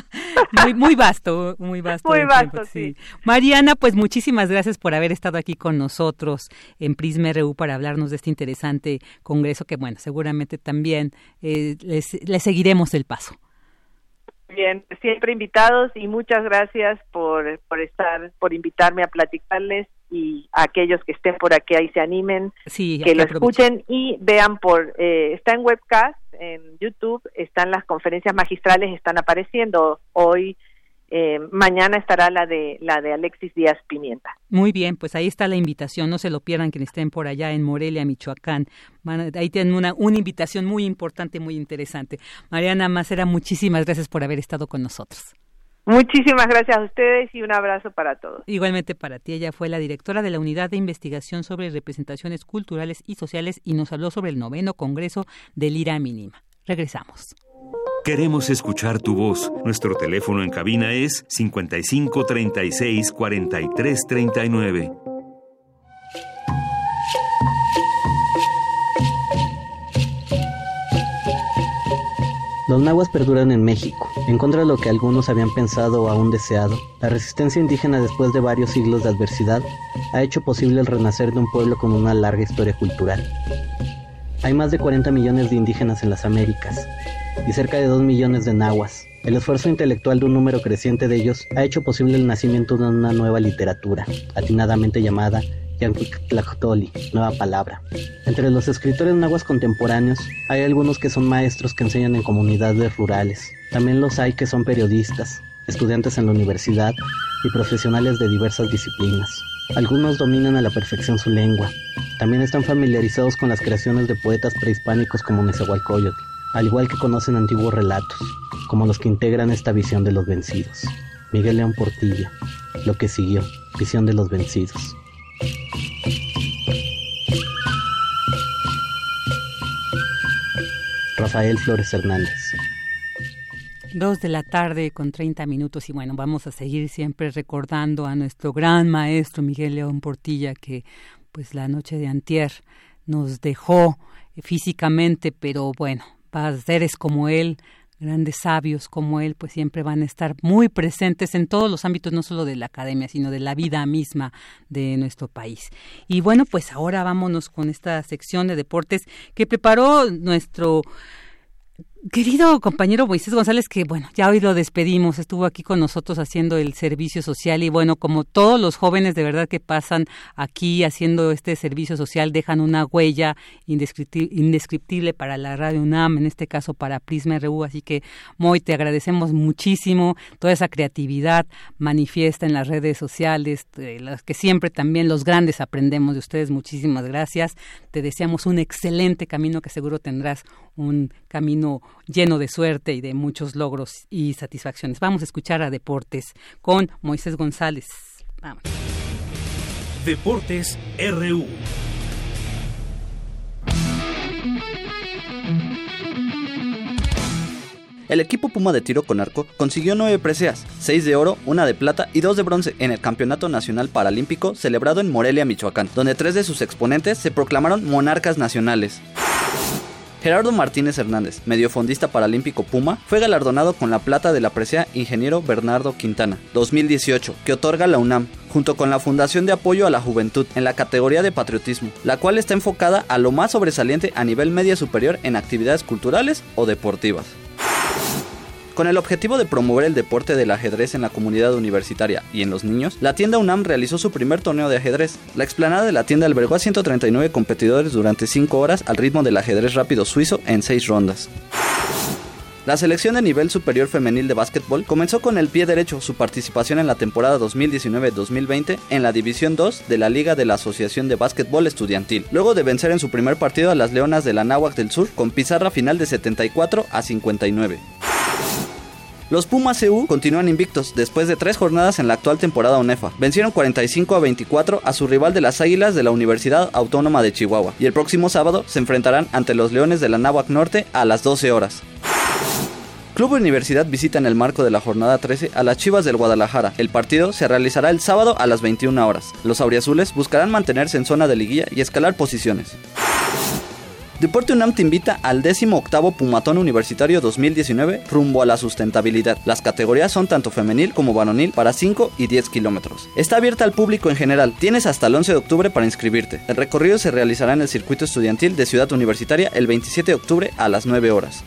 muy, muy vasto, muy vasto. Muy vasto, sí. Mariana, pues muchísimas gracias por haber estado aquí con nosotros en Prisma RU para hablarnos de este interesante congreso que, bueno, seguramente también eh, le seguiremos el paso. Bien, siempre invitados y muchas gracias por, por estar, por invitarme a platicarles y a aquellos que estén por aquí ahí se animen, que lo escuchen y vean por, eh, está en webcast, en YouTube, están las conferencias magistrales, están apareciendo. Hoy eh, mañana estará la de la de Alexis Díaz Pimienta. Muy bien, pues ahí está la invitación, no se lo pierdan quienes estén por allá en Morelia, Michoacán. ahí tienen una, una invitación muy importante, muy interesante. Mariana Macera, muchísimas gracias por haber estado con nosotros. Muchísimas gracias a ustedes y un abrazo para todos. Igualmente para ti, ella fue la directora de la Unidad de Investigación sobre Representaciones Culturales y Sociales y nos habló sobre el noveno Congreso del IRA Mínima. Regresamos. Queremos escuchar tu voz. Nuestro teléfono en cabina es 55 36 43 39. Los nahuas perduran en México. En contra de lo que algunos habían pensado o aún deseado, la resistencia indígena después de varios siglos de adversidad ha hecho posible el renacer de un pueblo con una larga historia cultural. Hay más de 40 millones de indígenas en las Américas, y cerca de 2 millones de nahuas. El esfuerzo intelectual de un número creciente de ellos ha hecho posible el nacimiento de una nueva literatura, atinadamente llamada Yanquitlactoli, nueva palabra. Entre los escritores nahuas contemporáneos hay algunos que son maestros que enseñan en comunidades rurales. También los hay que son periodistas, estudiantes en la universidad y profesionales de diversas disciplinas. Algunos dominan a la perfección su lengua. También están familiarizados con las creaciones de poetas prehispánicos como Nezahualcóyotl al igual que conocen antiguos relatos, como los que integran esta visión de los vencidos. Miguel León Portilla, lo que siguió, visión de los vencidos. Rafael Flores Hernández. Dos de la tarde con 30 minutos y bueno, vamos a seguir siempre recordando a nuestro gran maestro Miguel León Portilla que pues la noche de antier nos dejó físicamente, pero bueno, seres como él, grandes sabios como él, pues siempre van a estar muy presentes en todos los ámbitos, no solo de la academia, sino de la vida misma de nuestro país. Y bueno, pues ahora vámonos con esta sección de deportes que preparó nuestro Querido compañero Moisés González, que bueno, ya hoy lo despedimos, estuvo aquí con nosotros haciendo el servicio social y bueno, como todos los jóvenes de verdad que pasan aquí haciendo este servicio social, dejan una huella indescriptible para la radio UNAM, en este caso para Prisma RU, así que Moy, te agradecemos muchísimo toda esa creatividad manifiesta en las redes sociales, las que siempre también los grandes aprendemos de ustedes, muchísimas gracias, te deseamos un excelente camino que seguro tendrás un camino lleno de suerte y de muchos logros y satisfacciones. Vamos a escuchar a Deportes con Moisés González. Vamos. Deportes RU. El equipo Puma de tiro con arco consiguió nueve preseas, seis de oro, una de plata y dos de bronce en el Campeonato Nacional Paralímpico celebrado en Morelia, Michoacán, donde tres de sus exponentes se proclamaron monarcas nacionales. Gerardo Martínez Hernández, mediofondista paralímpico Puma, fue galardonado con la plata de la presea Ingeniero Bernardo Quintana 2018, que otorga la UNAM, junto con la Fundación de Apoyo a la Juventud en la categoría de patriotismo, la cual está enfocada a lo más sobresaliente a nivel media superior en actividades culturales o deportivas. Con el objetivo de promover el deporte del ajedrez en la comunidad universitaria y en los niños, la tienda UNAM realizó su primer torneo de ajedrez. La explanada de la tienda albergó a 139 competidores durante 5 horas al ritmo del ajedrez rápido suizo en 6 rondas. La selección de nivel superior femenil de básquetbol comenzó con el pie derecho su participación en la temporada 2019-2020 en la División 2 de la Liga de la Asociación de Básquetbol Estudiantil, luego de vencer en su primer partido a las Leonas de la Náhuac del Sur con pizarra final de 74 a 59. Los Pumas EU continúan invictos después de tres jornadas en la actual temporada UNEFA. Vencieron 45 a 24 a su rival de las Águilas de la Universidad Autónoma de Chihuahua y el próximo sábado se enfrentarán ante los Leones de la Náhuac Norte a las 12 horas. Club Universidad visita en el marco de la jornada 13 a las Chivas del Guadalajara. El partido se realizará el sábado a las 21 horas. Los auriazules buscarán mantenerse en zona de liguilla y escalar posiciones. Deporte UNAM te invita al 18 Pumatón Universitario 2019 rumbo a la sustentabilidad. Las categorías son tanto femenil como varonil para 5 y 10 kilómetros. Está abierta al público en general. Tienes hasta el 11 de octubre para inscribirte. El recorrido se realizará en el circuito estudiantil de Ciudad Universitaria el 27 de octubre a las 9 horas.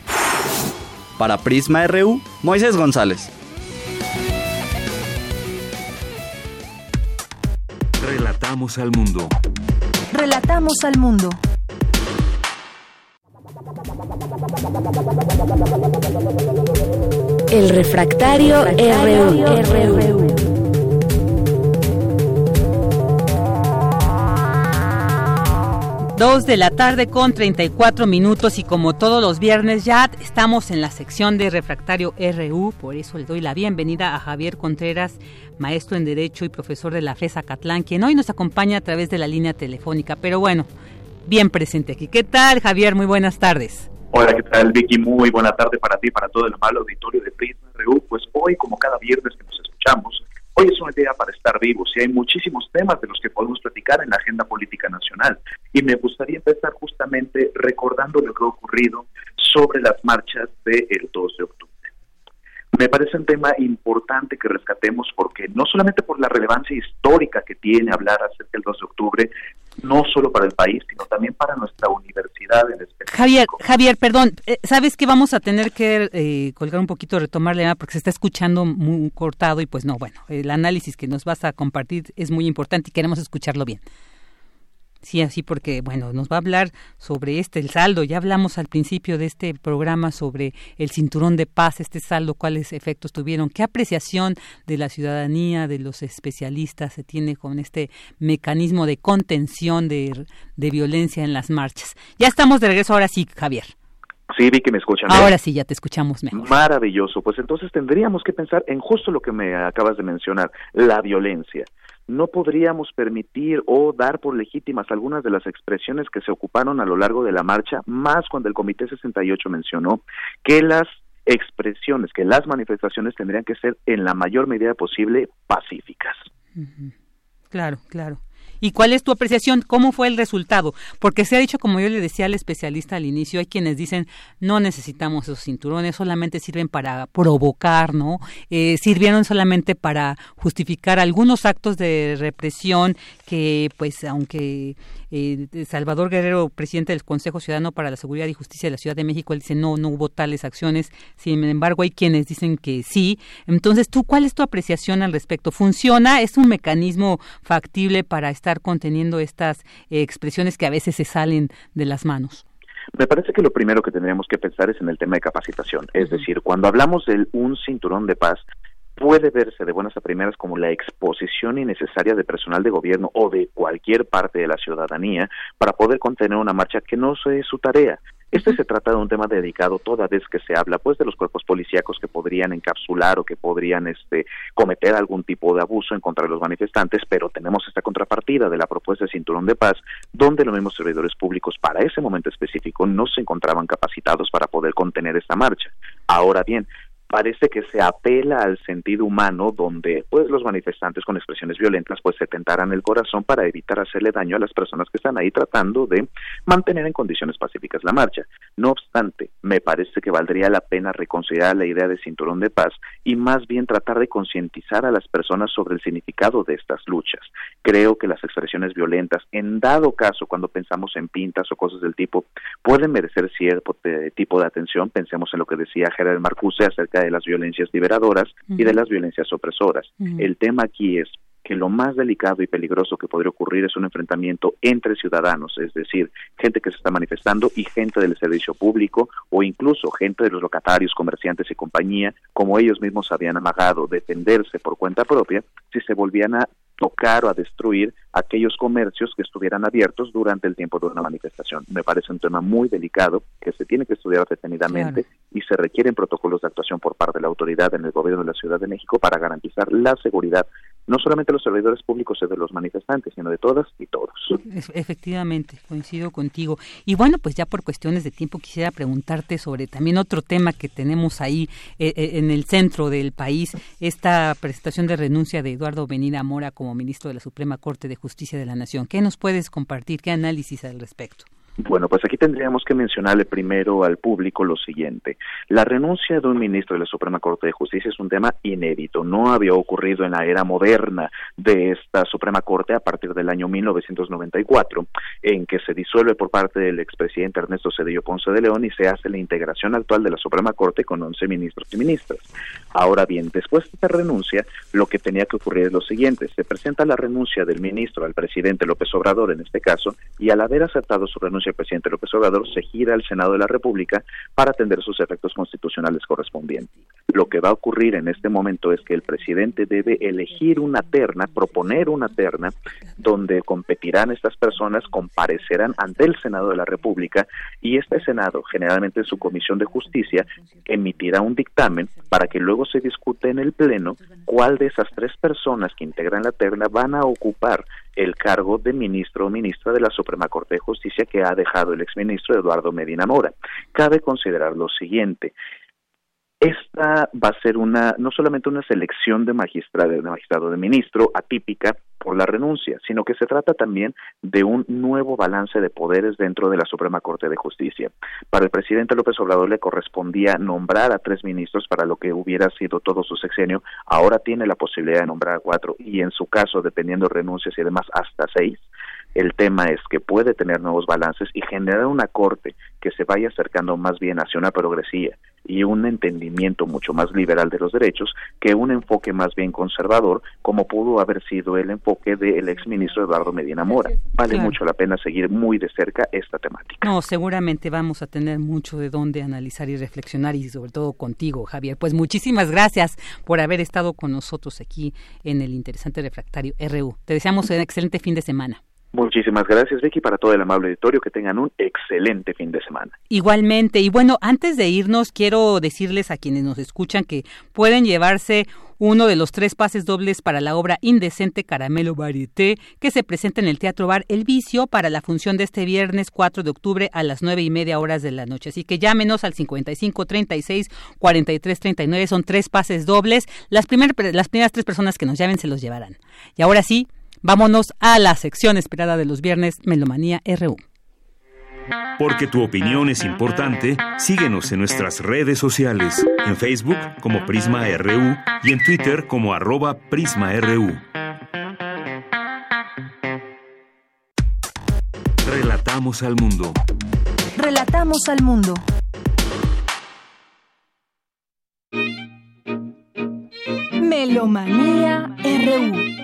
Para Prisma RU, Moisés González. Relatamos al mundo. Relatamos al mundo. El refractario, RU. Dos de la tarde con 34 minutos y como todos los viernes ya estamos en la sección de Refractario RU, por eso le doy la bienvenida a Javier Contreras, maestro en Derecho y profesor de la FESA Catlán, quien hoy nos acompaña a través de la línea telefónica, pero bueno, bien presente aquí. ¿Qué tal Javier? Muy buenas tardes. Hola, ¿qué tal Vicky? Muy buena tarde para ti, para todo el mal auditorio de Prisma RU. Pues hoy, como cada viernes que nos escuchamos, Hoy es una idea para estar vivos y hay muchísimos temas de los que podemos platicar en la agenda política nacional. Y me gustaría empezar justamente recordando lo que ha ocurrido sobre las marchas del 2 de octubre. Me parece un tema importante que rescatemos porque no solamente por la relevancia histórica que tiene hablar acerca del 2 de octubre, no solo para el país, sino también para nuestra universidad en específico. Javier, Javier, perdón, eh, ¿sabes que vamos a tener que eh, colgar un poquito, retomarle, porque se está escuchando muy cortado y pues no, bueno, el análisis que nos vas a compartir es muy importante y queremos escucharlo bien. Sí, así porque, bueno, nos va a hablar sobre este, el saldo. Ya hablamos al principio de este programa sobre el cinturón de paz, este saldo, cuáles efectos tuvieron, qué apreciación de la ciudadanía, de los especialistas se tiene con este mecanismo de contención de, de violencia en las marchas. Ya estamos de regreso ahora sí, Javier. Sí, vi que me escuchan. Ahora sí, ya te escuchamos mejor. Maravilloso. Pues entonces tendríamos que pensar en justo lo que me acabas de mencionar, la violencia no podríamos permitir o dar por legítimas algunas de las expresiones que se ocuparon a lo largo de la marcha, más cuando el Comité 68 mencionó que las expresiones, que las manifestaciones tendrían que ser en la mayor medida posible pacíficas. Claro, claro. ¿Y cuál es tu apreciación? ¿Cómo fue el resultado? Porque se ha dicho, como yo le decía al especialista al inicio, hay quienes dicen no necesitamos esos cinturones, solamente sirven para provocar, ¿no? Eh, sirvieron solamente para justificar algunos actos de represión que, pues, aunque eh, Salvador Guerrero, presidente del Consejo Ciudadano para la Seguridad y Justicia de la Ciudad de México, él dice no, no hubo tales acciones. Sin embargo, hay quienes dicen que sí. Entonces, ¿tú cuál es tu apreciación al respecto? ¿Funciona? ¿Es un mecanismo factible para estar conteniendo estas eh, expresiones que a veces se salen de las manos? Me parece que lo primero que tendríamos que pensar es en el tema de capacitación. Es decir, cuando hablamos de un cinturón de paz, puede verse de buenas a primeras como la exposición innecesaria de personal de gobierno o de cualquier parte de la ciudadanía para poder contener una marcha que no es su tarea. Este se trata de un tema dedicado toda vez que se habla pues de los cuerpos policíacos que podrían encapsular o que podrían este cometer algún tipo de abuso en contra de los manifestantes, pero tenemos esta contrapartida de la propuesta de cinturón de paz donde los mismos servidores públicos para ese momento específico no se encontraban capacitados para poder contener esta marcha. Ahora bien, parece que se apela al sentido humano donde pues los manifestantes con expresiones violentas pues se tentaran el corazón para evitar hacerle daño a las personas que están ahí tratando de mantener en condiciones pacíficas la marcha. No obstante, me parece que valdría la pena reconsiderar la idea de cinturón de paz y más bien tratar de concientizar a las personas sobre el significado de estas luchas. Creo que las expresiones violentas, en dado caso cuando pensamos en pintas o cosas del tipo, pueden merecer cierto tipo de atención. Pensemos en lo que decía Gerard Marcuse acerca de las violencias liberadoras y de las violencias opresoras. El tema aquí es que lo más delicado y peligroso que podría ocurrir es un enfrentamiento entre ciudadanos, es decir, gente que se está manifestando y gente del servicio público o incluso gente de los locatarios, comerciantes y compañía, como ellos mismos habían amagado defenderse por cuenta propia, si se volvían a tocar o a destruir aquellos comercios que estuvieran abiertos durante el tiempo de una manifestación. Me parece un tema muy delicado que se tiene que estudiar detenidamente y se requieren protocolos de actuación por parte de la autoridad en el gobierno de la Ciudad de México para garantizar la seguridad no solamente los servidores públicos y de los manifestantes, sino de todas y todos. Efectivamente, coincido contigo. Y bueno, pues ya por cuestiones de tiempo quisiera preguntarte sobre también otro tema que tenemos ahí eh, eh, en el centro del país, esta presentación de renuncia de Eduardo Benida Mora como ministro de la Suprema Corte de Justicia de la Nación. ¿Qué nos puedes compartir? ¿Qué análisis al respecto? Bueno, pues aquí tendríamos que mencionarle primero al público lo siguiente. La renuncia de un ministro de la Suprema Corte de Justicia es un tema inédito. No había ocurrido en la era moderna de esta Suprema Corte a partir del año 1994, en que se disuelve por parte del expresidente Ernesto Cedillo Ponce de León y se hace la integración actual de la Suprema Corte con 11 ministros y ministras. Ahora bien, después de esta renuncia, lo que tenía que ocurrir es lo siguiente. Se presenta la renuncia del ministro al presidente López Obrador en este caso y al haber aceptado su renuncia el presidente López Obrador se gira al Senado de la República para atender sus efectos constitucionales correspondientes. Lo que va a ocurrir en este momento es que el presidente debe elegir una terna, proponer una terna donde competirán estas personas, comparecerán ante el Senado de la República y este Senado, generalmente en su Comisión de Justicia, emitirá un dictamen para que luego se discute en el Pleno cuál de esas tres personas que integran la terna van a ocupar el cargo de ministro o ministra de la Suprema Corte de Justicia que ha dejado el exministro Eduardo Medina Mora. Cabe considerar lo siguiente, esta va a ser una no solamente una selección de magistrado, de magistrado de ministro atípica por la renuncia, sino que se trata también de un nuevo balance de poderes dentro de la Suprema Corte de Justicia. Para el presidente López Obrador le correspondía nombrar a tres ministros para lo que hubiera sido todo su sexenio, ahora tiene la posibilidad de nombrar a cuatro y en su caso, dependiendo de renuncias y demás, hasta seis. El tema es que puede tener nuevos balances y generar una corte que se vaya acercando más bien hacia una progresía y un entendimiento mucho más liberal de los derechos que un enfoque más bien conservador, como pudo haber sido el enfoque del exministro Eduardo Medina Mora. Vale mucho la pena seguir muy de cerca esta temática. No, seguramente vamos a tener mucho de dónde analizar y reflexionar y sobre todo contigo, Javier. Pues muchísimas gracias por haber estado con nosotros aquí en el interesante refractario RU. Te deseamos un excelente fin de semana. Muchísimas gracias, Vicky, para todo el amable auditorio. Que tengan un excelente fin de semana. Igualmente. Y bueno, antes de irnos, quiero decirles a quienes nos escuchan que pueden llevarse uno de los tres pases dobles para la obra Indecente Caramelo Varieté, que se presenta en el Teatro Bar El Vicio para la función de este viernes 4 de octubre a las nueve y media horas de la noche. Así que llámenos al 55 36 43 39. Son tres pases dobles. Las, primer, las primeras tres personas que nos llamen se los llevarán. Y ahora sí, Vámonos a la sección esperada de los viernes, Melomanía RU. Porque tu opinión es importante, síguenos en nuestras redes sociales, en Facebook como Prisma RU y en Twitter como arroba PrismaRU. Relatamos al mundo. Relatamos al mundo. Melomanía RU.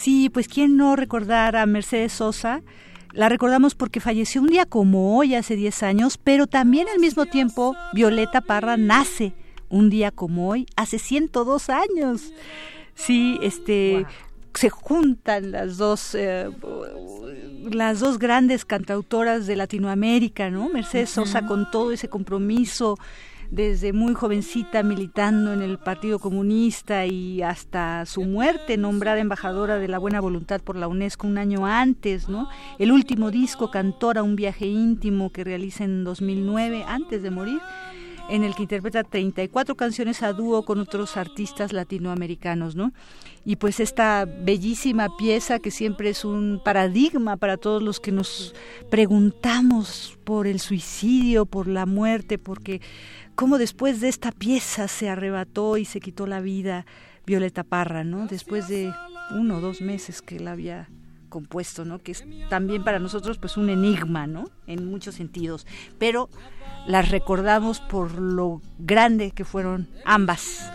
Sí, pues quién no recordar a Mercedes Sosa. La recordamos porque falleció un día como hoy, hace 10 años, pero también al mismo tiempo Violeta Parra nace un día como hoy, hace 102 años. Sí, este, se juntan las dos eh, las dos grandes cantautoras de Latinoamérica, ¿no? Mercedes Sosa con todo ese compromiso desde muy jovencita militando en el Partido Comunista y hasta su muerte nombrada embajadora de la buena voluntad por la UNESCO un año antes, ¿no? El último disco Cantora, un viaje íntimo que realiza en 2009 antes de morir en el que interpreta 34 canciones a dúo con otros artistas latinoamericanos, ¿no? Y pues esta bellísima pieza que siempre es un paradigma para todos los que nos preguntamos por el suicidio, por la muerte, porque cómo después de esta pieza se arrebató y se quitó la vida Violeta Parra, ¿no? Después de uno o dos meses que la había compuesto, ¿no? Que es también para nosotros pues un enigma, ¿no? En muchos sentidos, pero las recordamos por lo grande que fueron ambas.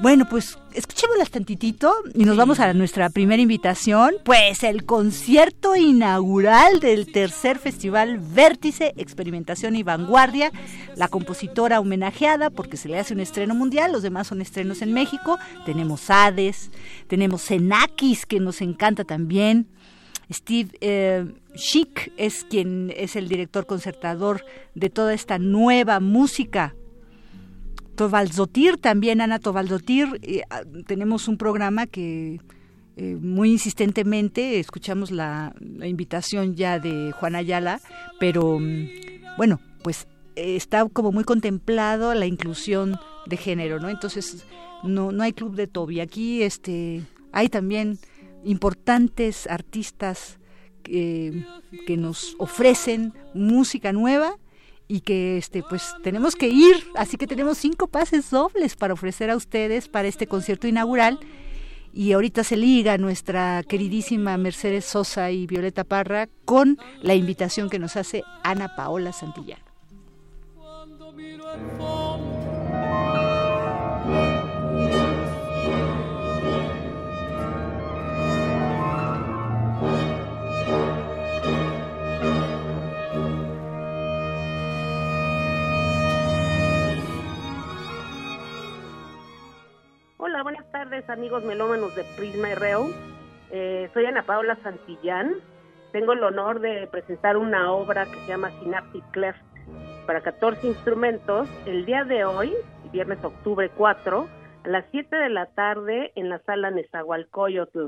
Bueno, pues escuchémoslas tantitito y nos vamos a nuestra primera invitación, pues el concierto inaugural del tercer festival Vértice, Experimentación y Vanguardia, la compositora homenajeada porque se le hace un estreno mundial, los demás son estrenos en México, tenemos Hades, tenemos Senakis que nos encanta también, Steve eh, Schick es quien es el director concertador de toda esta nueva música Tovaldotir también, Ana Tovaldotir, eh, ah, tenemos un programa que eh, muy insistentemente escuchamos la, invitación ya de Juan Ayala, pero mm, bueno, pues está como muy contemplado la inclusión de género, ¿no? Entonces no, no hay club de Toby. Aquí este, hay también importantes artistas que nos ofrecen música nueva y que este pues tenemos que ir, así que tenemos cinco pases dobles para ofrecer a ustedes para este concierto inaugural y ahorita se liga nuestra queridísima Mercedes Sosa y Violeta Parra con la invitación que nos hace Ana Paola Santillán. Hola, buenas tardes amigos melómanos de Prisma RU. Eh, soy Ana Paula Santillán. Tengo el honor de presentar una obra que se llama Synaptic Cleft para 14 instrumentos el día de hoy, viernes octubre 4, a las 7 de la tarde en la sala Nezahualcóyotl.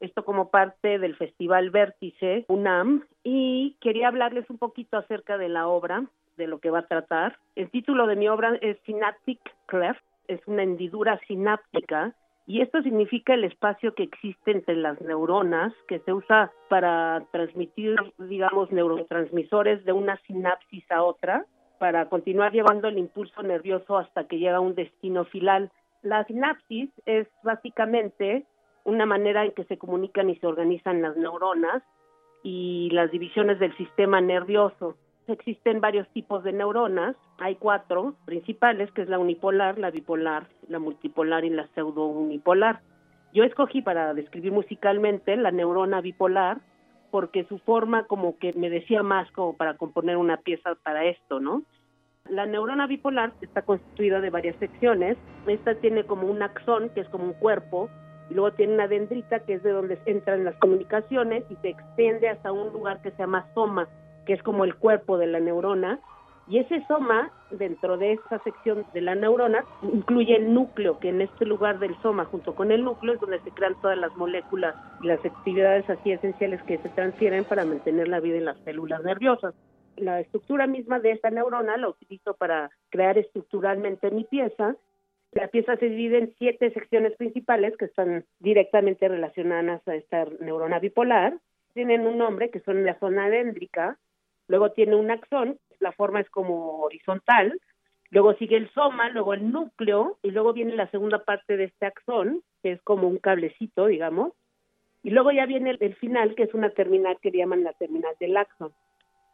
Esto como parte del Festival Vértice UNAM y quería hablarles un poquito acerca de la obra, de lo que va a tratar. El título de mi obra es Synaptic Cleft es una hendidura sináptica y esto significa el espacio que existe entre las neuronas que se usa para transmitir, digamos, neurotransmisores de una sinapsis a otra para continuar llevando el impulso nervioso hasta que llega a un destino final. La sinapsis es básicamente una manera en que se comunican y se organizan las neuronas y las divisiones del sistema nervioso. Existen varios tipos de neuronas, hay cuatro principales, que es la unipolar, la bipolar, la multipolar y la pseudo-unipolar. Yo escogí para describir musicalmente la neurona bipolar porque su forma como que me decía más como para componer una pieza para esto, ¿no? La neurona bipolar está constituida de varias secciones. Esta tiene como un axón, que es como un cuerpo, y luego tiene una dendrita, que es de donde entran las comunicaciones, y se extiende hasta un lugar que se llama soma, que es como el cuerpo de la neurona, y ese soma, dentro de esa sección de la neurona, incluye el núcleo, que en este lugar del soma, junto con el núcleo, es donde se crean todas las moléculas y las actividades así esenciales que se transfieren para mantener la vida en las células nerviosas. La estructura misma de esta neurona la utilizo para crear estructuralmente mi pieza. La pieza se divide en siete secciones principales que están directamente relacionadas a esta neurona bipolar. Tienen un nombre que son la zona déndrica, luego tiene un axón, la forma es como horizontal, luego sigue el soma, luego el núcleo, y luego viene la segunda parte de este axón, que es como un cablecito, digamos, y luego ya viene el, final, que es una terminal que llaman la terminal del axón.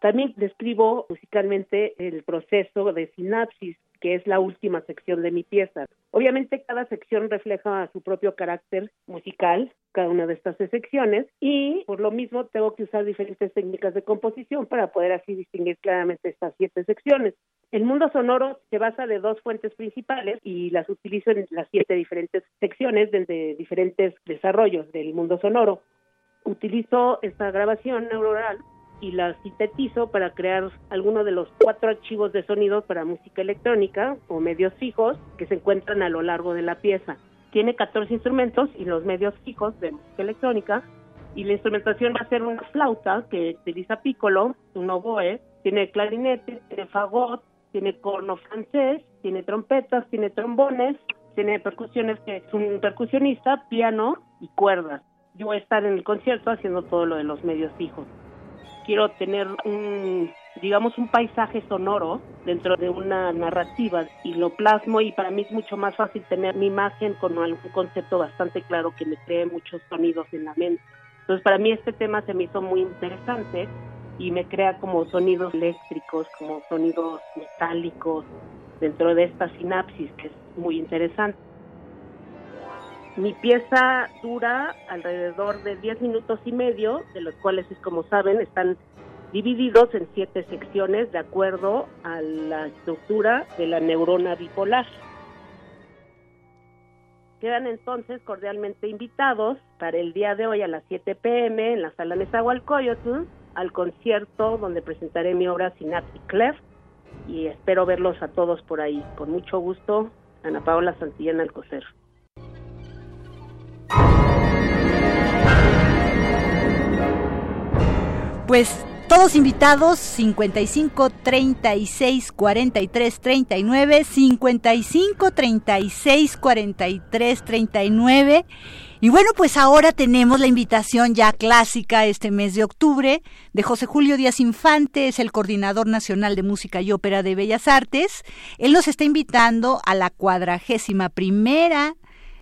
También describo musicalmente el proceso de sinapsis, que es la última sección de mi pieza. Obviamente cada sección refleja su propio carácter musical, cada una de estas secciones, y por lo mismo tengo que usar diferentes técnicas de composición para poder así distinguir claramente estas siete secciones. El mundo sonoro se basa de dos fuentes principales y las utilizo en las siete diferentes secciones de diferentes desarrollos del mundo sonoro. Utilizo esta grabación neuronal y la sintetizo para crear alguno de los cuatro archivos de sonido para música electrónica o medios fijos que se encuentran a lo largo de la pieza. Tiene 14 instrumentos y los medios fijos de música electrónica y la instrumentación va a ser una flauta que utiliza piccolo, un oboe, tiene clarinete, tiene fagot, tiene corno francés, tiene trompetas, tiene trombones, tiene percusiones que es un percusionista, piano y cuerdas. Yo voy a estar en el concierto haciendo todo lo de los medios fijos quiero tener un, digamos, un paisaje sonoro dentro de una narrativa y lo plasmo y para mí es mucho más fácil tener mi imagen con algún concepto bastante claro que me cree muchos sonidos en la mente. Entonces para mí este tema se me hizo muy interesante y me crea como sonidos eléctricos, como sonidos metálicos, dentro de esta sinapsis que es muy interesante. Mi pieza dura alrededor de 10 minutos y medio, de los cuales, como saben, están divididos en siete secciones de acuerdo a la estructura de la neurona bipolar. Quedan entonces cordialmente invitados para el día de hoy a las 7 pm en la sala Nezahualcóyotl al concierto donde presentaré mi obra Synaptic Clef y espero verlos a todos por ahí. Con mucho gusto, Ana Paola Santillana Alcocer. Pues todos invitados 55 36 43 39 55 36 43 39 y bueno, pues ahora tenemos la invitación ya clásica este mes de octubre de José Julio Díaz Infante, es el coordinador nacional de música y ópera de Bellas Artes. Él nos está invitando a la cuadragésima primera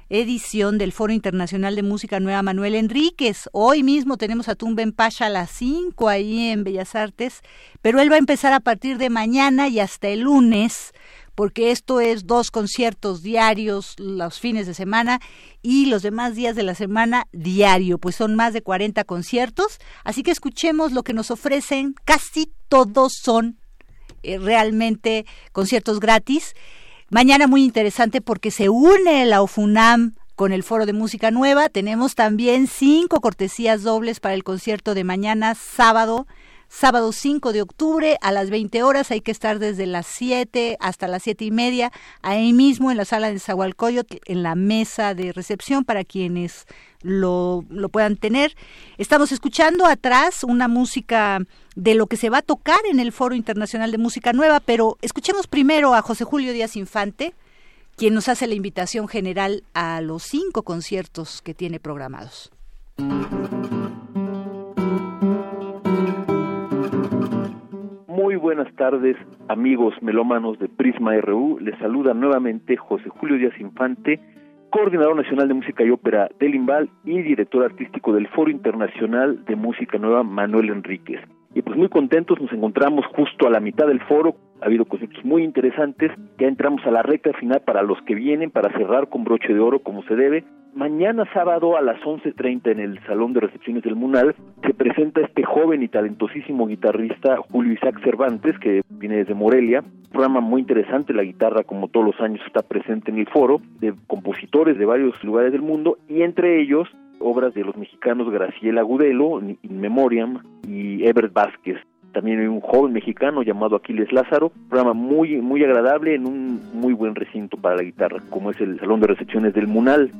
edición del Foro Internacional de Música Nueva Manuel Enríquez. Hoy mismo tenemos a Tumben Pasha a las 5 ahí en Bellas Artes, pero él va a empezar a partir de mañana y hasta el lunes, porque esto es dos conciertos diarios los fines de semana y los demás días de la semana diario, pues son más de 40 conciertos, así que escuchemos lo que nos ofrecen, casi todos son eh, realmente conciertos gratis Mañana muy interesante porque se une la OFUNAM con el Foro de Música Nueva. Tenemos también cinco cortesías dobles para el concierto de mañana sábado sábado 5 de octubre a las 20 horas. Hay que estar desde las 7 hasta las siete y media ahí mismo en la sala de Zahualcoyot, en la mesa de recepción para quienes lo, lo puedan tener. Estamos escuchando atrás una música de lo que se va a tocar en el Foro Internacional de Música Nueva, pero escuchemos primero a José Julio Díaz Infante, quien nos hace la invitación general a los cinco conciertos que tiene programados. Muy buenas tardes, amigos melómanos de Prisma RU. Les saluda nuevamente José Julio Díaz Infante, coordinador nacional de música y ópera del IMBAL y director artístico del Foro Internacional de Música Nueva Manuel Enríquez. Y pues muy contentos, nos encontramos justo a la mitad del foro, ha habido conceptos muy interesantes, ya entramos a la recta final para los que vienen, para cerrar con broche de oro como se debe, Mañana sábado a las 11.30 en el Salón de Recepciones del Munal se presenta este joven y talentosísimo guitarrista Julio Isaac Cervantes, que viene desde Morelia. Programa muy interesante, la guitarra como todos los años está presente en el foro, de compositores de varios lugares del mundo y entre ellos obras de los mexicanos Graciela Gudelo, In Memoriam y Ebert Vázquez también hay un joven mexicano llamado Aquiles Lázaro, programa muy muy agradable en un muy buen recinto para la guitarra, como es el Salón de Recepciones del Munal.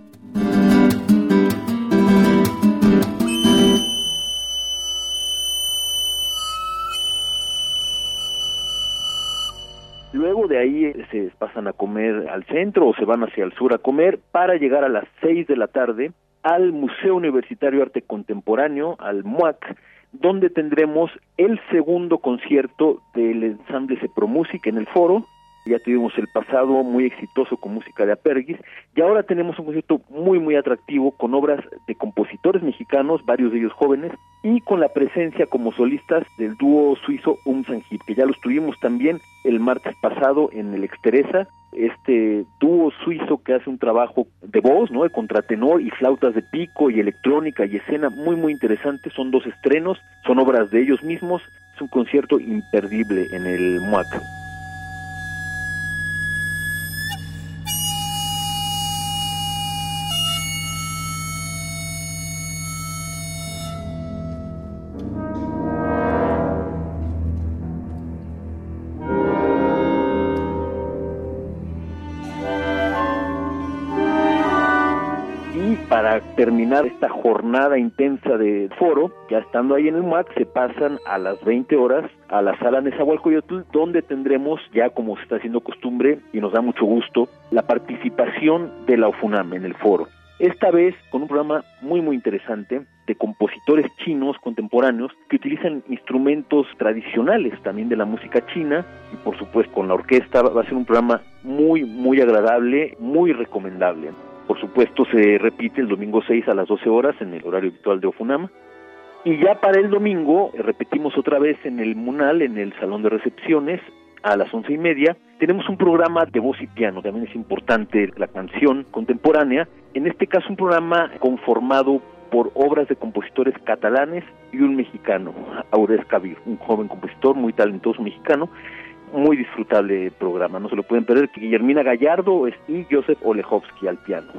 Luego de ahí se pasan a comer al centro o se van hacia el sur a comer para llegar a las 6 de la tarde al Museo Universitario Arte Contemporáneo, al MUAC, donde tendremos el segundo concierto del ensamble Música en el foro, ya tuvimos el pasado muy exitoso con música de Apergis y ahora tenemos un concierto muy muy atractivo con obras de compositores mexicanos, varios de ellos jóvenes, y con la presencia como solistas del dúo suizo Um Hip, que ya los tuvimos también el martes pasado en el Exteresa, este dúo suizo que hace un trabajo de voz, ¿no? de contratenor y flautas de pico y electrónica y escena muy muy interesante, son dos estrenos, son obras de ellos mismos, es un concierto imperdible en el MUAC. Terminar esta jornada intensa de foro, ya estando ahí en el MAC, se pasan a las 20 horas a la sala Nezahualcóyotl, donde tendremos, ya como se está haciendo costumbre, y nos da mucho gusto, la participación de la UFUNAM en el foro. Esta vez con un programa muy muy interesante de compositores chinos contemporáneos que utilizan instrumentos tradicionales también de la música china y por supuesto con la orquesta va a ser un programa muy muy agradable, muy recomendable. Por supuesto, se repite el domingo 6 a las 12 horas en el horario habitual de Ofunama. Y ya para el domingo eh, repetimos otra vez en el Munal, en el salón de recepciones, a las once y media. Tenemos un programa de voz y piano, también es importante la canción contemporánea. En este caso un programa conformado por obras de compositores catalanes y un mexicano, Aurés Cabir, un joven compositor muy talentoso mexicano, muy disfrutable programa, no se lo pueden perder. Guillermina Gallardo y Joseph Olejowski al piano.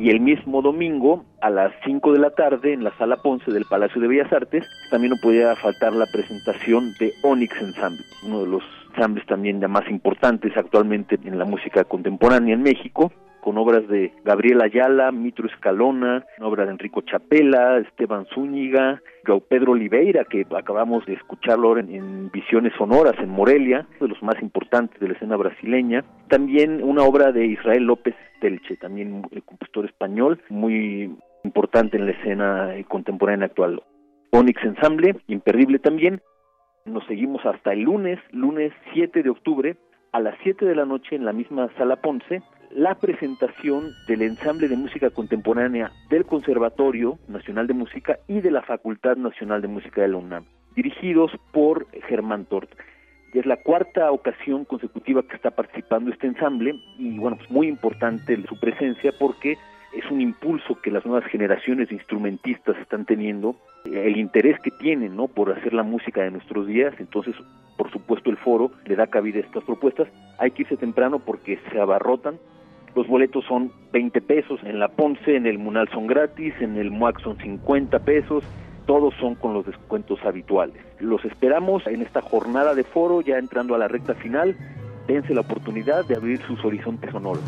y el mismo domingo a las 5 de la tarde en la sala Ponce del Palacio de Bellas Artes también no podía faltar la presentación de Onyx Ensemble, uno de los ensambles también ya más importantes actualmente en la música contemporánea en México, con obras de Gabriel Ayala, Mitro Escalona, obra de Enrico Chapela, Esteban Zúñiga, Joao Pedro Oliveira, que acabamos de escucharlo ahora en, Visiones Sonoras en Morelia, de los más importantes de la escena brasileña. También una obra de Israel López Telche, también un compositor español, muy importante en la escena contemporánea actual. Onyx Ensemble, imperdible también. Nos seguimos hasta el lunes, lunes 7 de octubre, a las 7 de la noche en la misma sala Ponce, la presentación del ensamble de música contemporánea del Conservatorio Nacional de Música y de la Facultad Nacional de Música de la UNAM, dirigidos por Germán Tort. es la cuarta ocasión consecutiva que está participando este ensamble y bueno, pues muy importante su presencia porque es un impulso que las nuevas generaciones de instrumentistas están teniendo, el interés que tienen ¿no? por hacer la música de nuestros días, entonces por supuesto el foro le da cabida a estas propuestas, hay que irse temprano porque se abarrotan, los boletos son 20 pesos, en la Ponce, en el Munal son gratis, en el MUAC son 50 pesos, todos son con los descuentos habituales. Los esperamos en esta jornada de foro, ya entrando a la recta final, dense la oportunidad de abrir sus horizontes sonoros.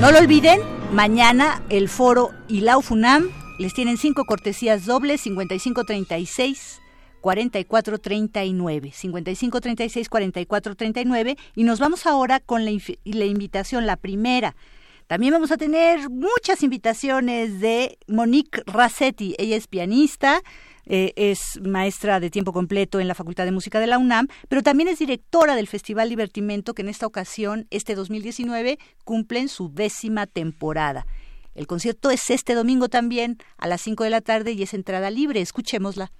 No lo olviden, mañana el foro y la UFUNAM les tienen cinco cortesías dobles, 5536 4439, 5536 4439 y nos vamos ahora con la, invitación, la primera. También vamos a tener muchas invitaciones de Monique Rassetti, ella es pianista, eh, es maestra de tiempo completo en la Facultad de Música de la UNAM, pero también es directora del Festival Divertimento que en esta ocasión, este 2019, cumple en su décima temporada. El concierto es este domingo también a las 5 de la tarde y es entrada libre. Escuchémosla.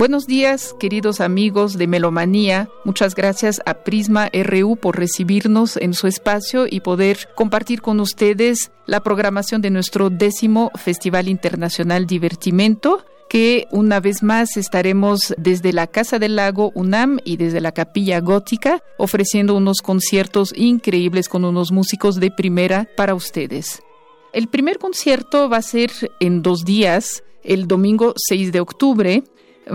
Buenos días, queridos amigos de Melomanía. Muchas gracias a Prisma RU por recibirnos en su espacio y poder compartir con ustedes la programación de nuestro décimo Festival Internacional Divertimento que una vez más estaremos desde la Casa del Lago UNAM y desde la Capilla Gótica ofreciendo unos conciertos increíbles con unos músicos de primera para ustedes. El primer concierto va a ser en dos días, el domingo 6 de octubre,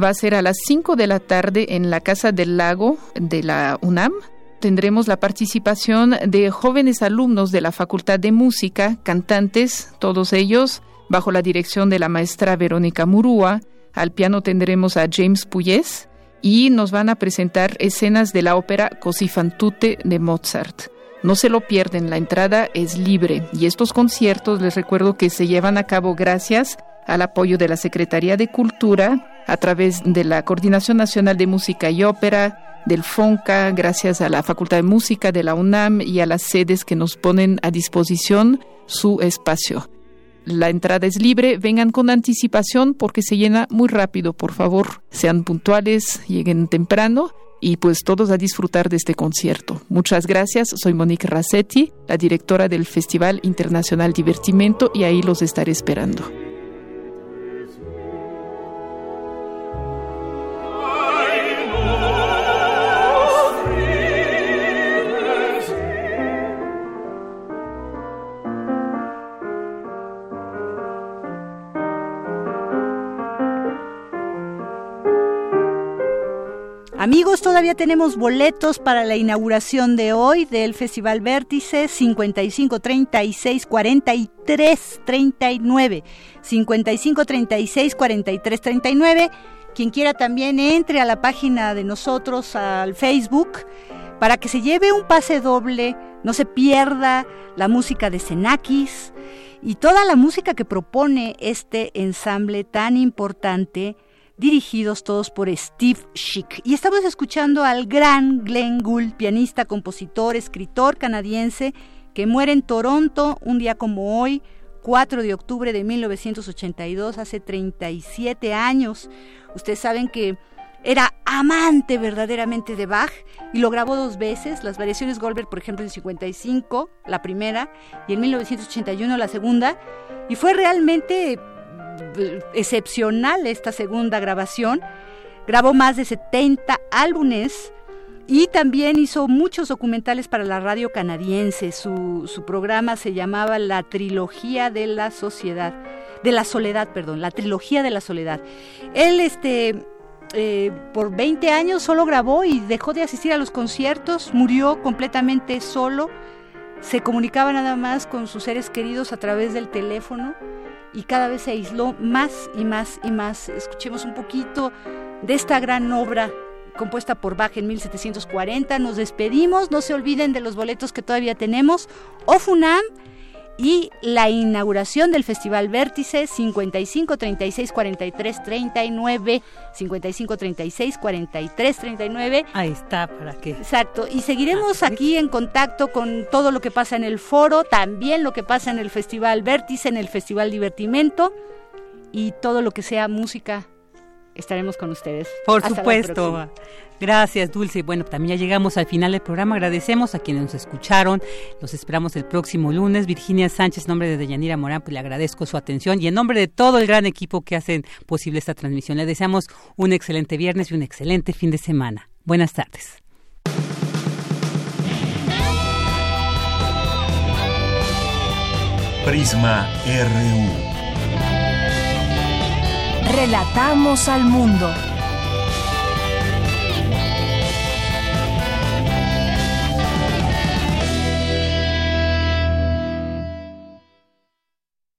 va a ser a las 5 de la tarde en la Casa del Lago de la UNAM. Tendremos la participación de jóvenes alumnos de la Facultad de Música, cantantes, todos ellos bajo la dirección de la maestra Verónica Murúa. Al piano tendremos a James Puyes y nos van a presentar escenas de la ópera Così fan tutte de Mozart. No se lo pierden, la entrada es libre y estos conciertos les recuerdo que se llevan a cabo gracias al apoyo de la Secretaría de Cultura a través de la Coordinación Nacional de Música y Ópera, del FONCA, gracias a la Facultad de Música de la UNAM y a las sedes que nos ponen a disposición su espacio. La entrada es libre, vengan con anticipación porque se llena muy rápido, por favor, sean puntuales, lleguen temprano y pues todos a disfrutar de este concierto. Muchas gracias, soy Monique Rassetti, la directora del Festival Internacional Divertimento y ahí los estaré esperando. Amigos, todavía tenemos boletos para la inauguración de hoy del Festival Vértice 55 36 43 39. 55 36 43 39. Quien quiera también entre a la página de nosotros al Facebook para que se lleve un pase doble, no se pierda la música de Senakis y toda la música que propone este ensamble tan importante dirigidos todos por Steve Schick. Y estamos escuchando al gran Glenn Gould, pianista, compositor, escritor canadiense, que muere en Toronto un día como hoy, 4 de octubre de 1982, hace 37 años. Ustedes saben que era amante verdaderamente de Bach y lo grabó dos veces, las variaciones Goldberg, por ejemplo, en 55, la primera, y en 1981 la segunda, y fue realmente excepcional esta segunda grabación. Grabó más de 70 álbumes y también hizo muchos documentales para la radio canadiense. Su, programa se llamaba La Trilogía de la Sociedad, de la Soledad, perdón, La Trilogía de la Soledad. Él, este, eh, por 20 años solo grabó y dejó de asistir a los conciertos, murió completamente solo, se comunicaba nada más con sus seres queridos a través del teléfono y cada vez se aisló más y más y más. Escuchemos un poquito de esta gran obra compuesta por Bach en 1740. Nos despedimos, no se olviden de los boletos que todavía tenemos. Ofunam y la inauguración del Festival Vértice 55 36 43 39 55 36 43 39 ahí está para qué exacto y seguiremos aquí en contacto con todo lo que pasa en el foro también lo que pasa en el Festival Vértice en el Festival Divertimento y todo lo que sea música estaremos con ustedes por supuesto Gracias, Dulce. Bueno, también ya llegamos al final del programa. Agradecemos a quienes nos escucharon. Los esperamos el próximo lunes. Virginia Sánchez, en nombre de Deyanira Morán, pues le agradezco su atención y en nombre de todo el gran equipo que hacen posible esta transmisión. Le deseamos un excelente viernes y un excelente fin de semana. Buenas tardes. Prisma RU. Relatamos al mundo.